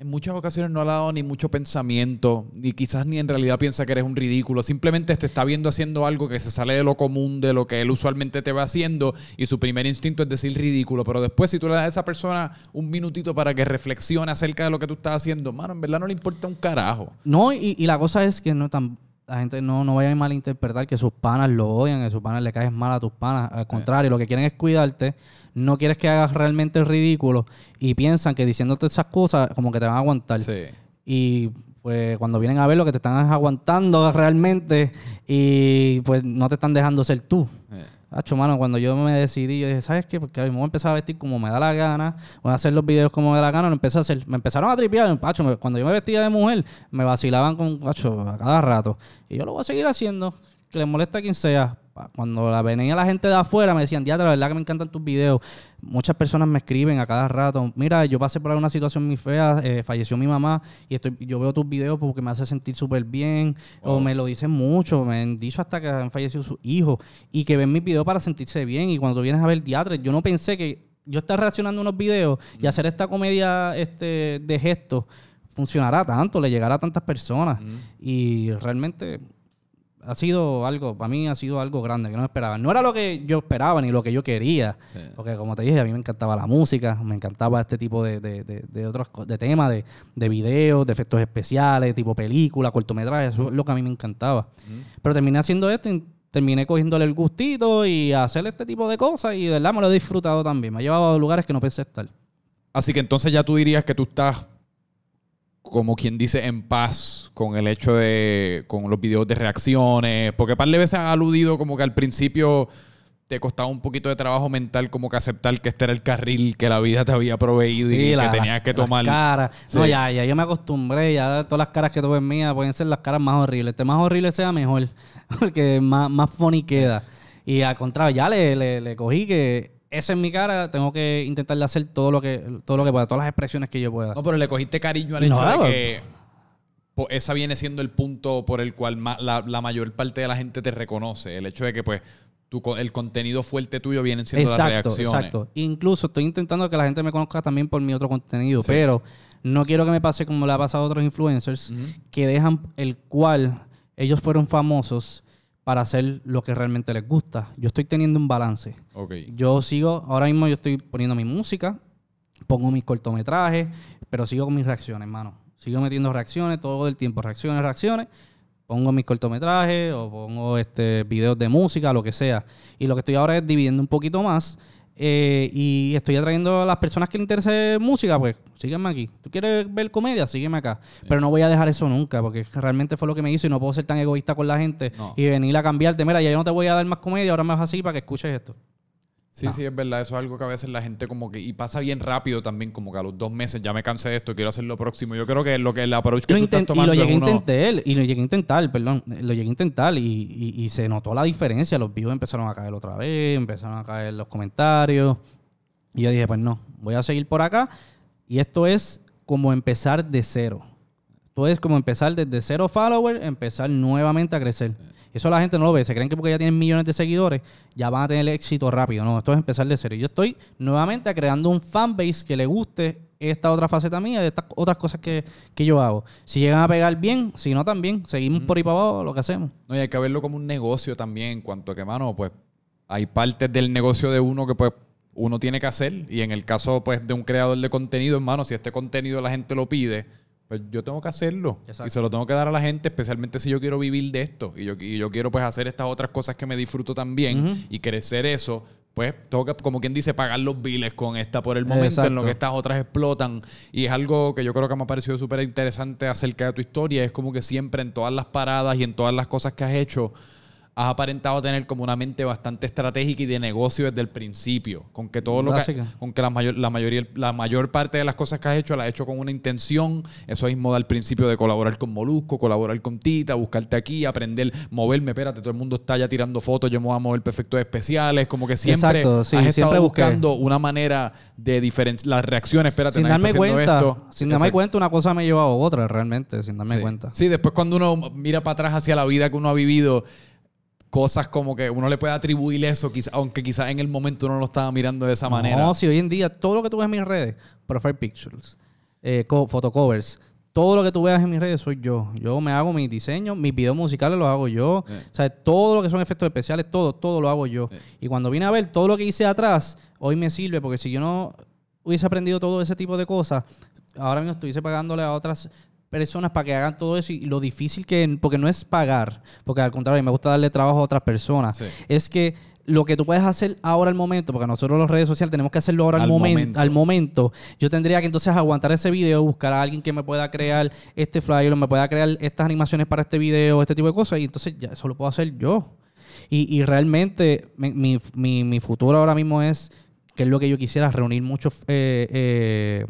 En muchas ocasiones no ha dado ni mucho pensamiento, ni quizás ni en realidad piensa que eres un ridículo. Simplemente te está viendo haciendo algo que se sale de lo común, de lo que él usualmente te va haciendo, y su primer instinto es decir ridículo. Pero después, si tú le das a esa persona un minutito para que reflexione acerca de lo que tú estás haciendo, mano, en verdad no le importa un carajo. No, y, y la cosa es que no tan, la gente no, no vaya a malinterpretar que sus panas lo odian, que sus panas le caes mal a tus panas. Al contrario, lo que quieren es cuidarte. No quieres que hagas realmente el ridículo y piensan que diciéndote esas cosas como que te van a aguantar. Sí. Y pues cuando vienen a ver lo que te están es aguantando realmente y pues no te están dejando ser tú. Eh. Hacho, mano, cuando yo me decidí, yo dije, ¿sabes qué? Porque me voy a empezar a vestir como me da la gana, voy a hacer los videos como me da la gana, lo empecé a hacer. Me empezaron a tripear, Pacho, cuando yo me vestía de mujer, me vacilaban con Pacho a cada rato. Y yo lo voy a seguir haciendo, que les moleste a quien sea. Cuando la venía la gente de afuera, me decían, diatra, la verdad que me encantan tus videos. Muchas personas me escriben a cada rato, mira, yo pasé por una situación muy fea, eh, falleció mi mamá y estoy, yo veo tus videos porque me hace sentir súper bien. O me lo dicen mucho, me han dicho hasta que han fallecido sus hijos y que ven mis videos para sentirse bien. Y cuando tú vienes a ver diatres, yo no pensé que yo estar reaccionando a unos videos y hacer esta comedia este, de gestos funcionará tanto, le llegará a tantas personas. Y realmente ha sido algo, para mí ha sido algo grande que no esperaba. No era lo que yo esperaba ni lo que yo quería. Sí. Porque como te dije, a mí me encantaba la música, me encantaba este tipo de, de, de, de otros de temas, de, de videos, de efectos especiales, tipo película, cortometrajes, eso es lo que a mí me encantaba. Pero terminé haciendo esto y terminé cogiéndole el gustito y hacer este tipo de cosas y de verdad me lo he disfrutado también. Me ha llevado a lugares que no pensé estar. Así que entonces ya tú dirías que tú estás, como quien dice, en paz con el hecho de, con los videos de reacciones, porque par de veces has aludido como que al principio te costaba un poquito de trabajo mental como que aceptar que este era el carril que la vida te había proveído y la- que tenías las- que las tomar. caras. No, ya, ya yo me acostumbré, ya todas las caras que tú ves mías pueden ser las caras más horribles. Este más horrible sea mejor, *laughs* porque más, más funny queda. Y al contrario, ya le, le, le cogí que esa es mi cara, tengo que intentarle hacer todo lo que, todo lo que pueda, todas las expresiones que yo pueda. No, pero le cogiste cariño al No, hecho de que po- esa viene siendo el punto por el cual ma- la, la mayor parte de la gente te reconoce. El hecho de que, pues, tu, el contenido fuerte tuyo viene siendo las Exacto, reacciones. exacto. Incluso estoy intentando que la gente me conozca también por mi otro contenido, pero no quiero que me pase como le ha pasado a otros influencers que dejan el cual ellos fueron famosos para hacer lo que realmente les gusta. Yo estoy teniendo un balance. Ok. Yo sigo, ahora mismo yo estoy poniendo mi música, pongo mis cortometrajes, pero sigo con mis reacciones, hermano. Sigo metiendo reacciones todo el tiempo, reacciones, reacciones. Pongo mis cortometrajes o pongo este videos de música, lo que sea. Y lo que estoy ahora es dividiendo un poquito más. Eh, y estoy atrayendo a las personas que les interese música, pues sígueme aquí. ¿Tú quieres ver comedia? Sígueme acá. Pero no voy a dejar eso nunca, porque realmente fue lo que me hizo y no puedo ser tan egoísta con la gente No. y venir a cambiarte. Mira, ya yo no te voy a dar más comedia, ahora me vas así para que escuches esto. Sí, sí, es verdad. Eso es algo que a veces la gente como que... Y pasa bien rápido también, como que a los dos meses ya me cansé de esto, quiero hacer lo próximo. Yo creo que lo que el approach que Lo tú estás intent- y tomando lo llegué a uno... intentar, y lo llegué a intentar, perdón, lo llegué a intentar y, y- y se notó la diferencia. Los views empezaron a caer otra vez, empezaron a caer los comentarios. Y yo dije, pues no, voy a seguir por acá. Y esto es como empezar de cero. Esto es como empezar desde cero followers, empezar nuevamente a crecer. Eso la gente no lo ve. Se creen que porque ya tienen millones de seguidores, ya van a tener éxito rápido. No, esto es empezar de cero. Y yo estoy nuevamente creando un fanbase que le guste esta otra faceta mía, de estas otras cosas que, que yo hago. Si llegan a pegar bien, si no también, seguimos por ahí para abajo lo que hacemos. No, y hay que verlo como un negocio también en cuanto a que, mano, pues hay partes del negocio de uno que pues uno tiene que hacer. Y en el caso pues de un creador de contenido, hermano, si este contenido la gente lo pide, pues yo tengo que hacerlo. Exacto. Y se lo tengo que dar a la gente, especialmente si yo quiero vivir de esto. Y yo, y yo quiero pues hacer estas otras cosas que me disfruto también y crecer eso. Pues tengo que, como quien dice, pagar los biles con esta por el momento en lo que estas otras explotan. Y es algo que yo creo que me ha parecido súper interesante acerca de tu historia. Es como que siempre en todas las paradas y en todas las cosas que has hecho, has aparentado tener como una mente bastante estratégica y de negocio desde el principio. Con que todo lo que, con que la mayor, la mayoría, la mayor parte de las cosas que has hecho las has hecho con una intención. Eso mismo da el principio de colaborar con Molusco, colaborar con Tita, buscarte aquí, aprender, moverme. Espérate, todo el mundo está ya tirando fotos, yo me voy a mover perfectos especiales. Como que siempre Exacto, sí, has siempre estado busqué. buscando una manera de diferenciar las reacciones. Espérate, Sin darme cuenta, esto. sin darme Exacto. cuenta, una cosa me lleva a otra, realmente, sin darme Sí. cuenta. Sí, después cuando uno mira para atrás hacia la vida que uno ha vivido, cosas como que uno le puede atribuir eso, quizá- aunque quizás en el momento uno no lo estaba mirando de esa manera. No, si hoy en día todo lo que tú ves en mis redes, profile pictures, eh, co- photocovers, todo lo que tú veas en mis redes soy yo. Yo me hago mis diseños, mis videos musicales los hago yo. Sí. O sea, todo lo que son efectos especiales, todo, todo lo hago yo. Sí. Y cuando vine a ver todo lo que hice atrás, hoy me sirve porque si yo no hubiese aprendido todo ese tipo de cosas, ahora mismo estuviese pagándole a otras personas para que hagan todo eso y lo difícil que porque no es pagar, porque al contrario me gusta darle trabajo a otras personas, Sí. es que lo que tú puedes hacer ahora al momento, porque nosotros las redes sociales tenemos que hacerlo ahora al, Al momen- momento. al momento, yo tendría que entonces aguantar ese video, buscar a alguien que me pueda crear este flyer, o me pueda crear estas animaciones para este video, este tipo de cosas, y entonces ya eso lo puedo hacer yo. Y, y realmente mi, mi- mi- mi futuro ahora mismo es, que es lo que yo quisiera, reunir muchos eh, eh,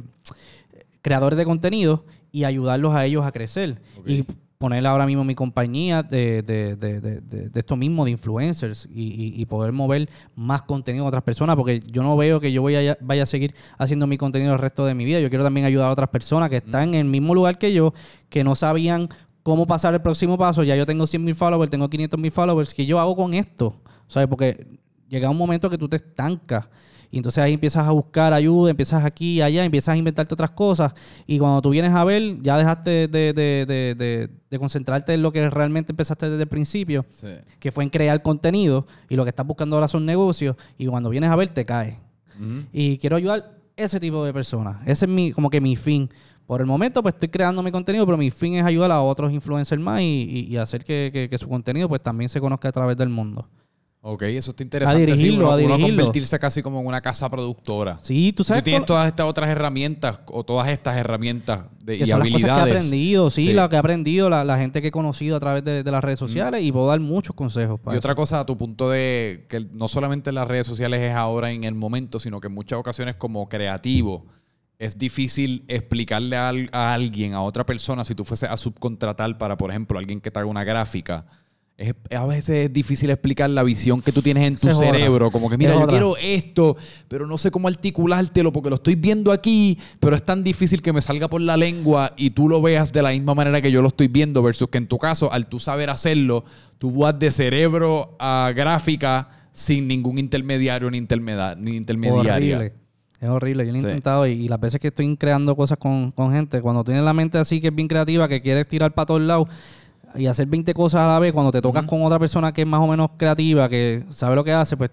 creadores de contenido y ayudarlos a ellos a crecer. Ok. Y poner ahora mismo mi compañía de, de, de, de, de- de esto mismo, de influencers, y, y- y poder mover más contenido a otras personas, porque yo no veo que yo voy a, vaya a seguir haciendo mi contenido el resto de mi vida. Yo quiero también ayudar a otras personas que están en el mismo lugar que yo, que no sabían cómo pasar el próximo paso. Ya yo tengo 100 mil followers, tengo 500 mil followers. ¿Qué yo hago con esto? ¿Sabes? Porque llega un momento que tú te estancas. Y entonces ahí empiezas a buscar ayuda, empiezas aquí y allá, empiezas a inventarte otras cosas. Y cuando tú vienes a ver, ya dejaste de, de- de- de- de concentrarte en lo que realmente empezaste desde el principio, Sí. que fue en crear contenido. Y lo que estás buscando ahora son negocios. Y cuando vienes a ver, te caes. Y quiero ayudar a ese tipo de personas. Ese es mi, como que mi fin. Por el momento, pues estoy creando mi contenido, pero mi fin es ayudar a otros influencers más y, y- y hacer que, que- que su contenido pues también se conozca a través del mundo. Ok, eso está interesante. sí, dirigirlo, uno, a uno dirigirlo. convertirse casi como en una casa productora. Sí, tú Tú sabes tienes todo- todas estas otras herramientas o todas estas herramientas de, que y son las cosas que he habilidades. aprendido, sí, Sí. lo que he aprendido, la, la gente que he conocido a través de, de las redes sociales y puedo dar muchos consejos. para Y eso. otra cosa, a tu punto de que no solamente en las redes sociales es ahora en el momento, sino que en muchas ocasiones como creativo es difícil explicarle a, al- a alguien, a otra persona, si tú fueses a subcontratar para, por ejemplo, alguien que te haga una gráfica. Es, a veces es difícil explicar la visión que tú tienes en tu cerebro. Como que, mira, Es yo quiero esto, pero no sé cómo articulártelo porque lo estoy viendo aquí, pero es tan difícil que me salga por la lengua y tú lo veas de la misma manera que yo lo estoy viendo, versus que en tu caso, al tú saber hacerlo, tú vas de cerebro a gráfica sin ningún intermediario ni, intermeda- ni intermediaria. Horrible. Es horrible. Yo lo he Sí. intentado y, y las veces que estoy creando cosas con, con gente, cuando tienes la mente así que es bien creativa, que quieres tirar para todos lados y hacer 20 cosas a la vez, cuando te tocas con otra persona que es más o menos creativa, que sabe lo que hace, pues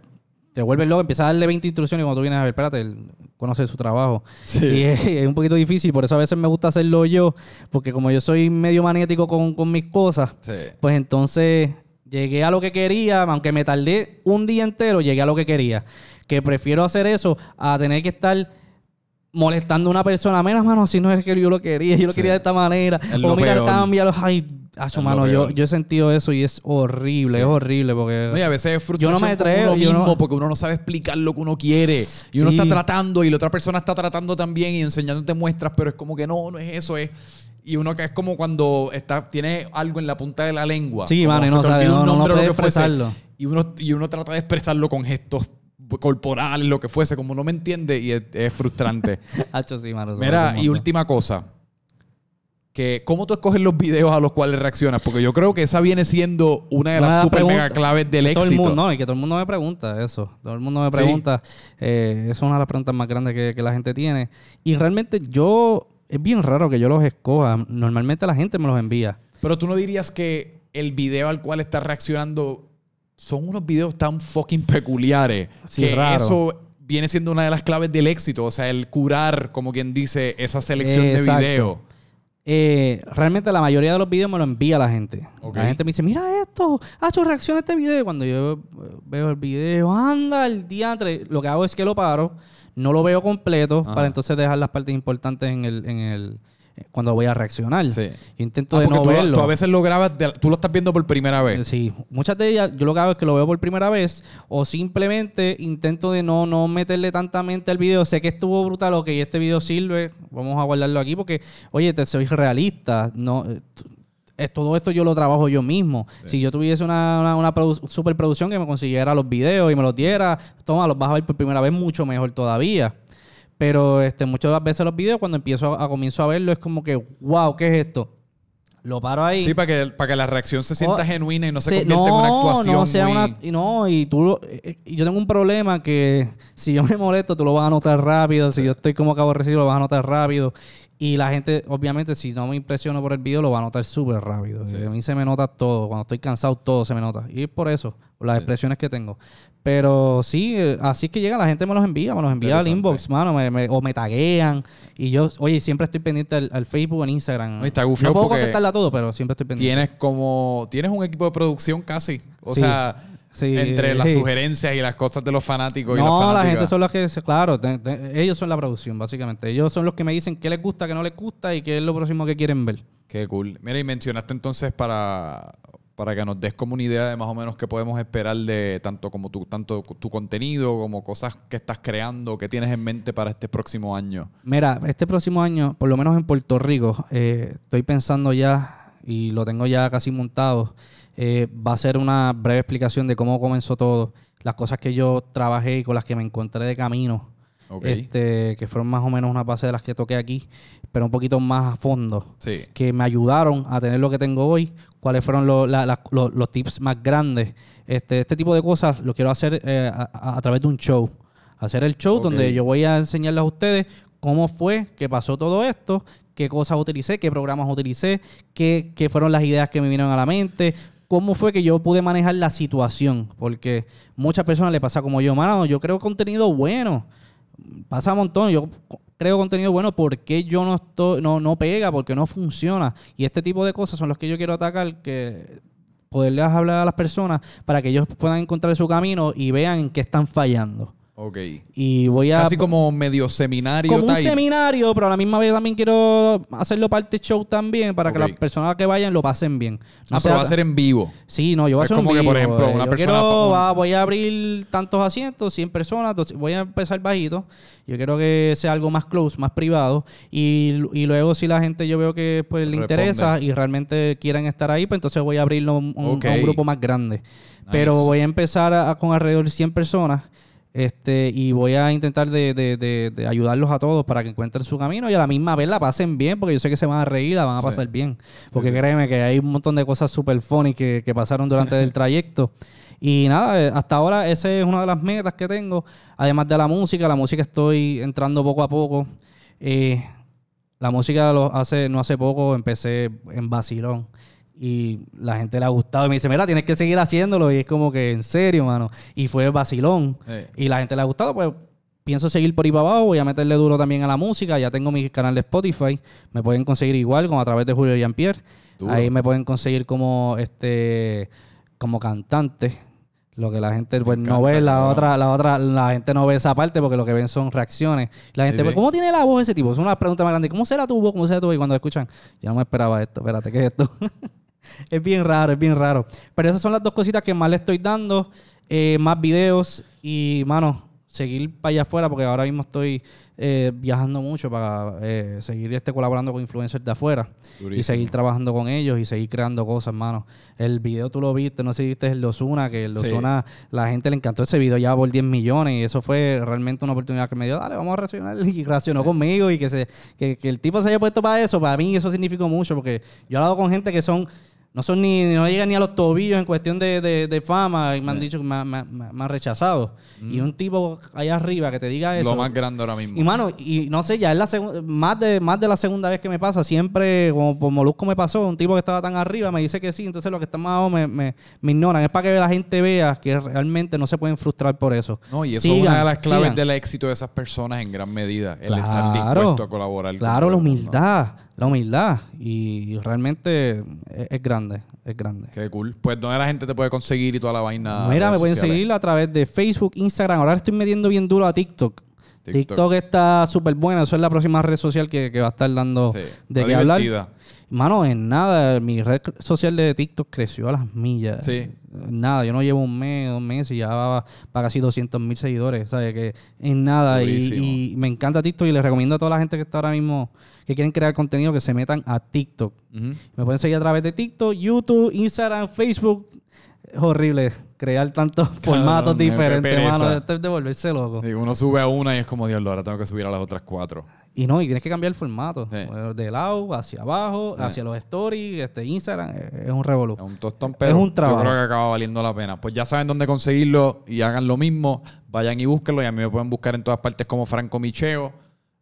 te vuelves loco, empiezas a darle 20 instrucciones y cuando tú vienes a ver, espérate, él conoce su trabajo. Sí. Y es, es un poquito difícil, por eso a veces me gusta hacerlo yo, porque como yo soy medio maniático con, con mis cosas, Sí. pues entonces llegué a lo que quería, aunque me tardé un día entero, llegué a lo que quería. Que prefiero hacer eso a tener que estar molestando a una persona. Mira, mano, si no es que yo lo quería, yo lo Sí. quería de esta manera. Es O mira, cámbialo. Ay, acho, mano, yo, yo he sentido eso y es horrible, Sí. es horrible porque... No, y a veces es Yo frustración no me atrevo, uno yo no- mismo porque uno no sabe explicar lo que uno quiere. Y uno está tratando y la otra persona está tratando también y enseñándote muestras, pero es como que no, no es eso, es... Y uno que es como cuando está, tiene algo en la punta de la lengua. Sí, mano, no sabe, no- no- puede expresarlo. Y uno, y uno trata de expresarlo con gestos corporales, lo que fuese, como no me entiende y es, es frustrante. *laughs* Hacho, sí, mano. Mira, y última cosa. Que, ¿Cómo tú escoges los videos a los cuales reaccionas? Porque yo creo que esa viene siendo una de Una las de super mega claves del todo éxito. El mundo, no, y que todo el mundo me pregunta eso. Todo el mundo me Sí. pregunta. eh, esa es una de las preguntas más grandes que, que la gente tiene. Y realmente yo, es bien raro que yo los escoja. Normalmente la gente me los envía. Pero tú no dirías que el video al cual estás reaccionando son unos videos tan fucking peculiares Sí, que raro. eso viene siendo una de las claves del éxito. O sea, el curar, como quien dice, esa selección de videos. Eh, realmente la mayoría de los videos me lo envía la gente. La gente me dice, mira esto, ha hecho reacción a este video. Cuando yo veo el video, anda el diantre. Lo que hago es que lo paro, no lo veo completo, Ajá. para entonces dejar las partes importantes en el, en el cuando voy a reaccionar. Sí. Yo intento Ah, de no tú, verlo. tú a veces lo grabas, de- tú lo estás viendo por primera vez. Sí, muchas de ellas yo lo que hago es que lo veo por primera vez o simplemente intento de no, no meterle tanta mente al video. Sé que estuvo brutal, ok, este video sirve, vamos a guardarlo aquí porque, oye, te soy realista, no... eh, todo esto yo lo trabajo yo mismo. Si yo tuviese una, una, una produ- superproducción que me consiguiera los videos y me los diera, toma, los vas a ver por primera vez mucho mejor todavía. Pero este, muchas veces los videos, cuando empiezo a, a comienzo a verlo, es como que, wow, ¿qué es esto? Lo paro ahí. Sí, para que, para que la reacción se sienta Oh, genuina y no se Sí, convierta en una actuación No, sea muy... una, y no, y tú, lo- eh, y yo tengo un problema que si yo me molesto, tú lo vas a notar rápido. Si yo estoy como acabo de recibir, lo vas a notar rápido. Y la gente, obviamente, si no me impresiono por el video, lo va a notar súper rápido. A mí se me nota todo. Cuando estoy cansado, todo se me nota. Y es por eso, por las expresiones que tengo. Pero sí, eh, así es que llega, la gente me los envía, me los envía al inbox, mano, me- me- o me taguean. Y yo, oye, siempre estoy pendiente al, al Facebook, en Instagram. Y está no puedo porque contestarla todo, pero siempre estoy pendiente. Tienes como... Tienes un equipo de producción casi. O Sí. sea, Sí. entre las Sí. sugerencias y las cosas de los fanáticos y las No, la fanáticas. gente son los que, claro, te- te- ellos son la producción, básicamente. Ellos son los que me dicen qué les gusta, qué no les gusta y qué es lo próximo que quieren ver. Qué cool. Mira, y mencionaste entonces para, para que nos des como una idea de más o menos qué podemos esperar de tanto como tu, tanto tu contenido, como cosas que estás creando, que tienes en mente para este próximo año. Mira, este próximo año, por lo menos en Puerto Rico, eh, estoy pensando ya, y lo tengo ya casi montado, eh, va a ser una breve explicación de cómo comenzó todo, las cosas que yo trabajé y con las que me encontré de camino. Este, que fueron más o menos una base de las que toqué aquí, pero un poquito más a fondo. Sí. que me ayudaron a tener lo que tengo hoy, cuáles fueron lo- la- la- lo- los tips más grandes. Este, este tipo de cosas lo quiero hacer eh, a, través de un show. Hacer el show donde yo voy a enseñarles a ustedes cómo fue que pasó todo esto, qué cosas utilicé, qué programas utilicé, qué, qué fueron las ideas que me vinieron a la mente, cómo fue que yo pude manejar la situación. Porque muchas personas le pasa como yo, mano, yo creo contenido bueno pasa un montón. Yo creo contenido bueno porque yo no estoy, no, no pega, porque no funciona. Y este tipo de cosas son los que yo quiero atacar, que poderles hablar a las personas para que ellos puedan encontrar su camino y vean en qué están fallando. Ok. Y voy a Casi como medio seminario como un seminario, pero a la misma vez también quiero hacerlo parte show también para que las personas que vayan lo pasen bien. No ah, pero va a ser en vivo. Sí, no, yo voy a Es hacer un como que, por vivo, ejemplo, eh. una Yo persona quiero- va- voy a abrir tantos asientos, 100 personas, voy a empezar bajito. Yo quiero que sea algo más close, más privado. Y, y luego si la gente yo veo que pues, le Responde. interesa y realmente quieren estar ahí, pues entonces voy a abrirlo un, a un grupo más grande. Pero voy a empezar a- con alrededor de 100 personas. Este, y voy a intentar de, de- de- de ayudarlos a todos para que encuentren su camino y a la misma vez la pasen bien, porque yo sé que se van a reír, la van a Sí. pasar bien. Porque créeme que hay un montón de cosas super funny que, que pasaron durante el *laughs* trayecto. Y nada, eh, hasta ahora esa es una de las metas que tengo. Además de la música, la música estoy entrando poco a poco. Eh, la música lo hace, no hace poco empecé en vacilón. Y la gente le ha gustado y me dice, mira, tienes que seguir haciéndolo. Y es como que, en serio, mano. Y fue vacilón. Y la gente le ha gustado, pues pienso seguir por ahí para abajo. Voy a meterle duro también a la música. Ya tengo mi canal de Spotify. Me pueden conseguir igual, como a través de Julio Jean-Pierre. Ahí me pueden conseguir como este como cantante. Lo que la gente pues, no ve, la otra, la otra, la gente no ve esa parte porque lo que ven son reacciones. La gente, Sí, pues, sí. ¿cómo tiene la voz ese tipo? Es una pregunta más grande. ¿Cómo será tu voz? ¿Cómo será tu voz? Y cuando escuchan, yo no me esperaba esto, espérate, ¿qué es esto? *laughs* es bien raro, es bien raro. Pero esas son las dos cositas que más le estoy dando. eh, más videos y, mano, seguir para allá afuera porque ahora mismo estoy eh, viajando mucho para eh, seguir este colaborando con influencers de afuera y seguir trabajando con ellos y seguir creando cosas, mano. El video tú lo viste, no sé si viste el de Ozuna, que el de Sí. Ozuna, la gente le encantó ese video ya por 10 millones y eso fue realmente una oportunidad que me dio, dale, vamos a reaccionar *laughs* y reaccionó conmigo y que, se, que, que el tipo se haya puesto para eso, para mí eso significó mucho porque yo he hablado con gente que son no son ni, no llegan ni a los tobillos en cuestión de, de- de fama y me han dicho que me, me- me- han rechazado. Y un tipo allá arriba que te diga eso. Lo más grande ahora mismo. Y mano, y no sé, ya es la más de más de la segunda vez que me pasa, siempre como por Molusco me pasó, un tipo que estaba tan arriba me dice que sí, entonces los que están más abajo me, me, me ignoran. Es para que la gente vea que realmente no se pueden frustrar por eso. No, y eso Sigan, es una de las claves sigan. del éxito de esas personas en gran medida. El estar Claro. dispuesto a colaborar. Claro, la mundo. La humildad. Y, realmente es, es grande, es grande. Qué cool. Pues, ¿dónde la gente te puede conseguir y toda la vaina? Mira, me pueden sociales? seguir a través de Facebook, Instagram. Ahora estoy metiendo bien duro a TikTok. TikTok. TikTok, está súper buena. Eso es la próxima red social que, que va a estar dando Sí, de qué hablar. Mano, en nada, mi red social de TikTok creció a las millas. Sí. Nada, yo no llevo un mes, dos meses y ya va para casi 200 mil seguidores. ¿Sabes? Que en nada. Y, y me encanta TikTok y les recomiendo a toda la gente que está ahora mismo, que quieren crear contenido, que se metan a TikTok. Me pueden seguir a través de TikTok, YouTube, Instagram, Facebook. Es horrible crear tantos formatos diferentes, mano. Esto es de volverse loco. Y uno sube a una y es como, Dios, ahora tengo que subir a las otras cuatro. Y no, y tienes que cambiar el formato. Sí. De lado, hacia abajo, Sí. hacia los stories, este Instagram. Es es un revolú. Es un tostón, pero un trabajo. yo creo que acaba valiendo la pena. Pues ya saben dónde conseguirlo y hagan lo mismo. Vayan y búsquenlo. Y a mí me pueden buscar en todas partes como Franco Micheo.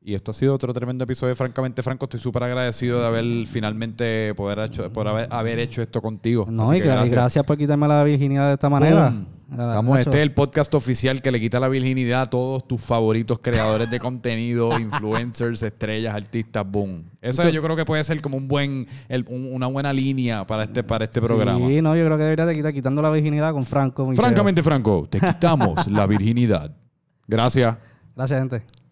Y esto ha sido otro tremendo episodio de Francamente Franco. Estoy súper agradecido de haber finalmente poder hecho, por haber, haber hecho esto contigo. No, Así y que gracias. por quitarme la virginidad de esta manera. Estamos, Nacho. este es el podcast oficial que le quita la virginidad a todos tus favoritos creadores de contenido, *laughs* influencers, estrellas, artistas, boom. Eso yo creo que puede ser como un buen, el- un- una buena línea para este, para este programa. Sí, no, yo creo que debería de quitar quitando la virginidad con Franco. Francamente, Franco, te quitamos la virginidad. *laughs* Gracias. Gracias, gente.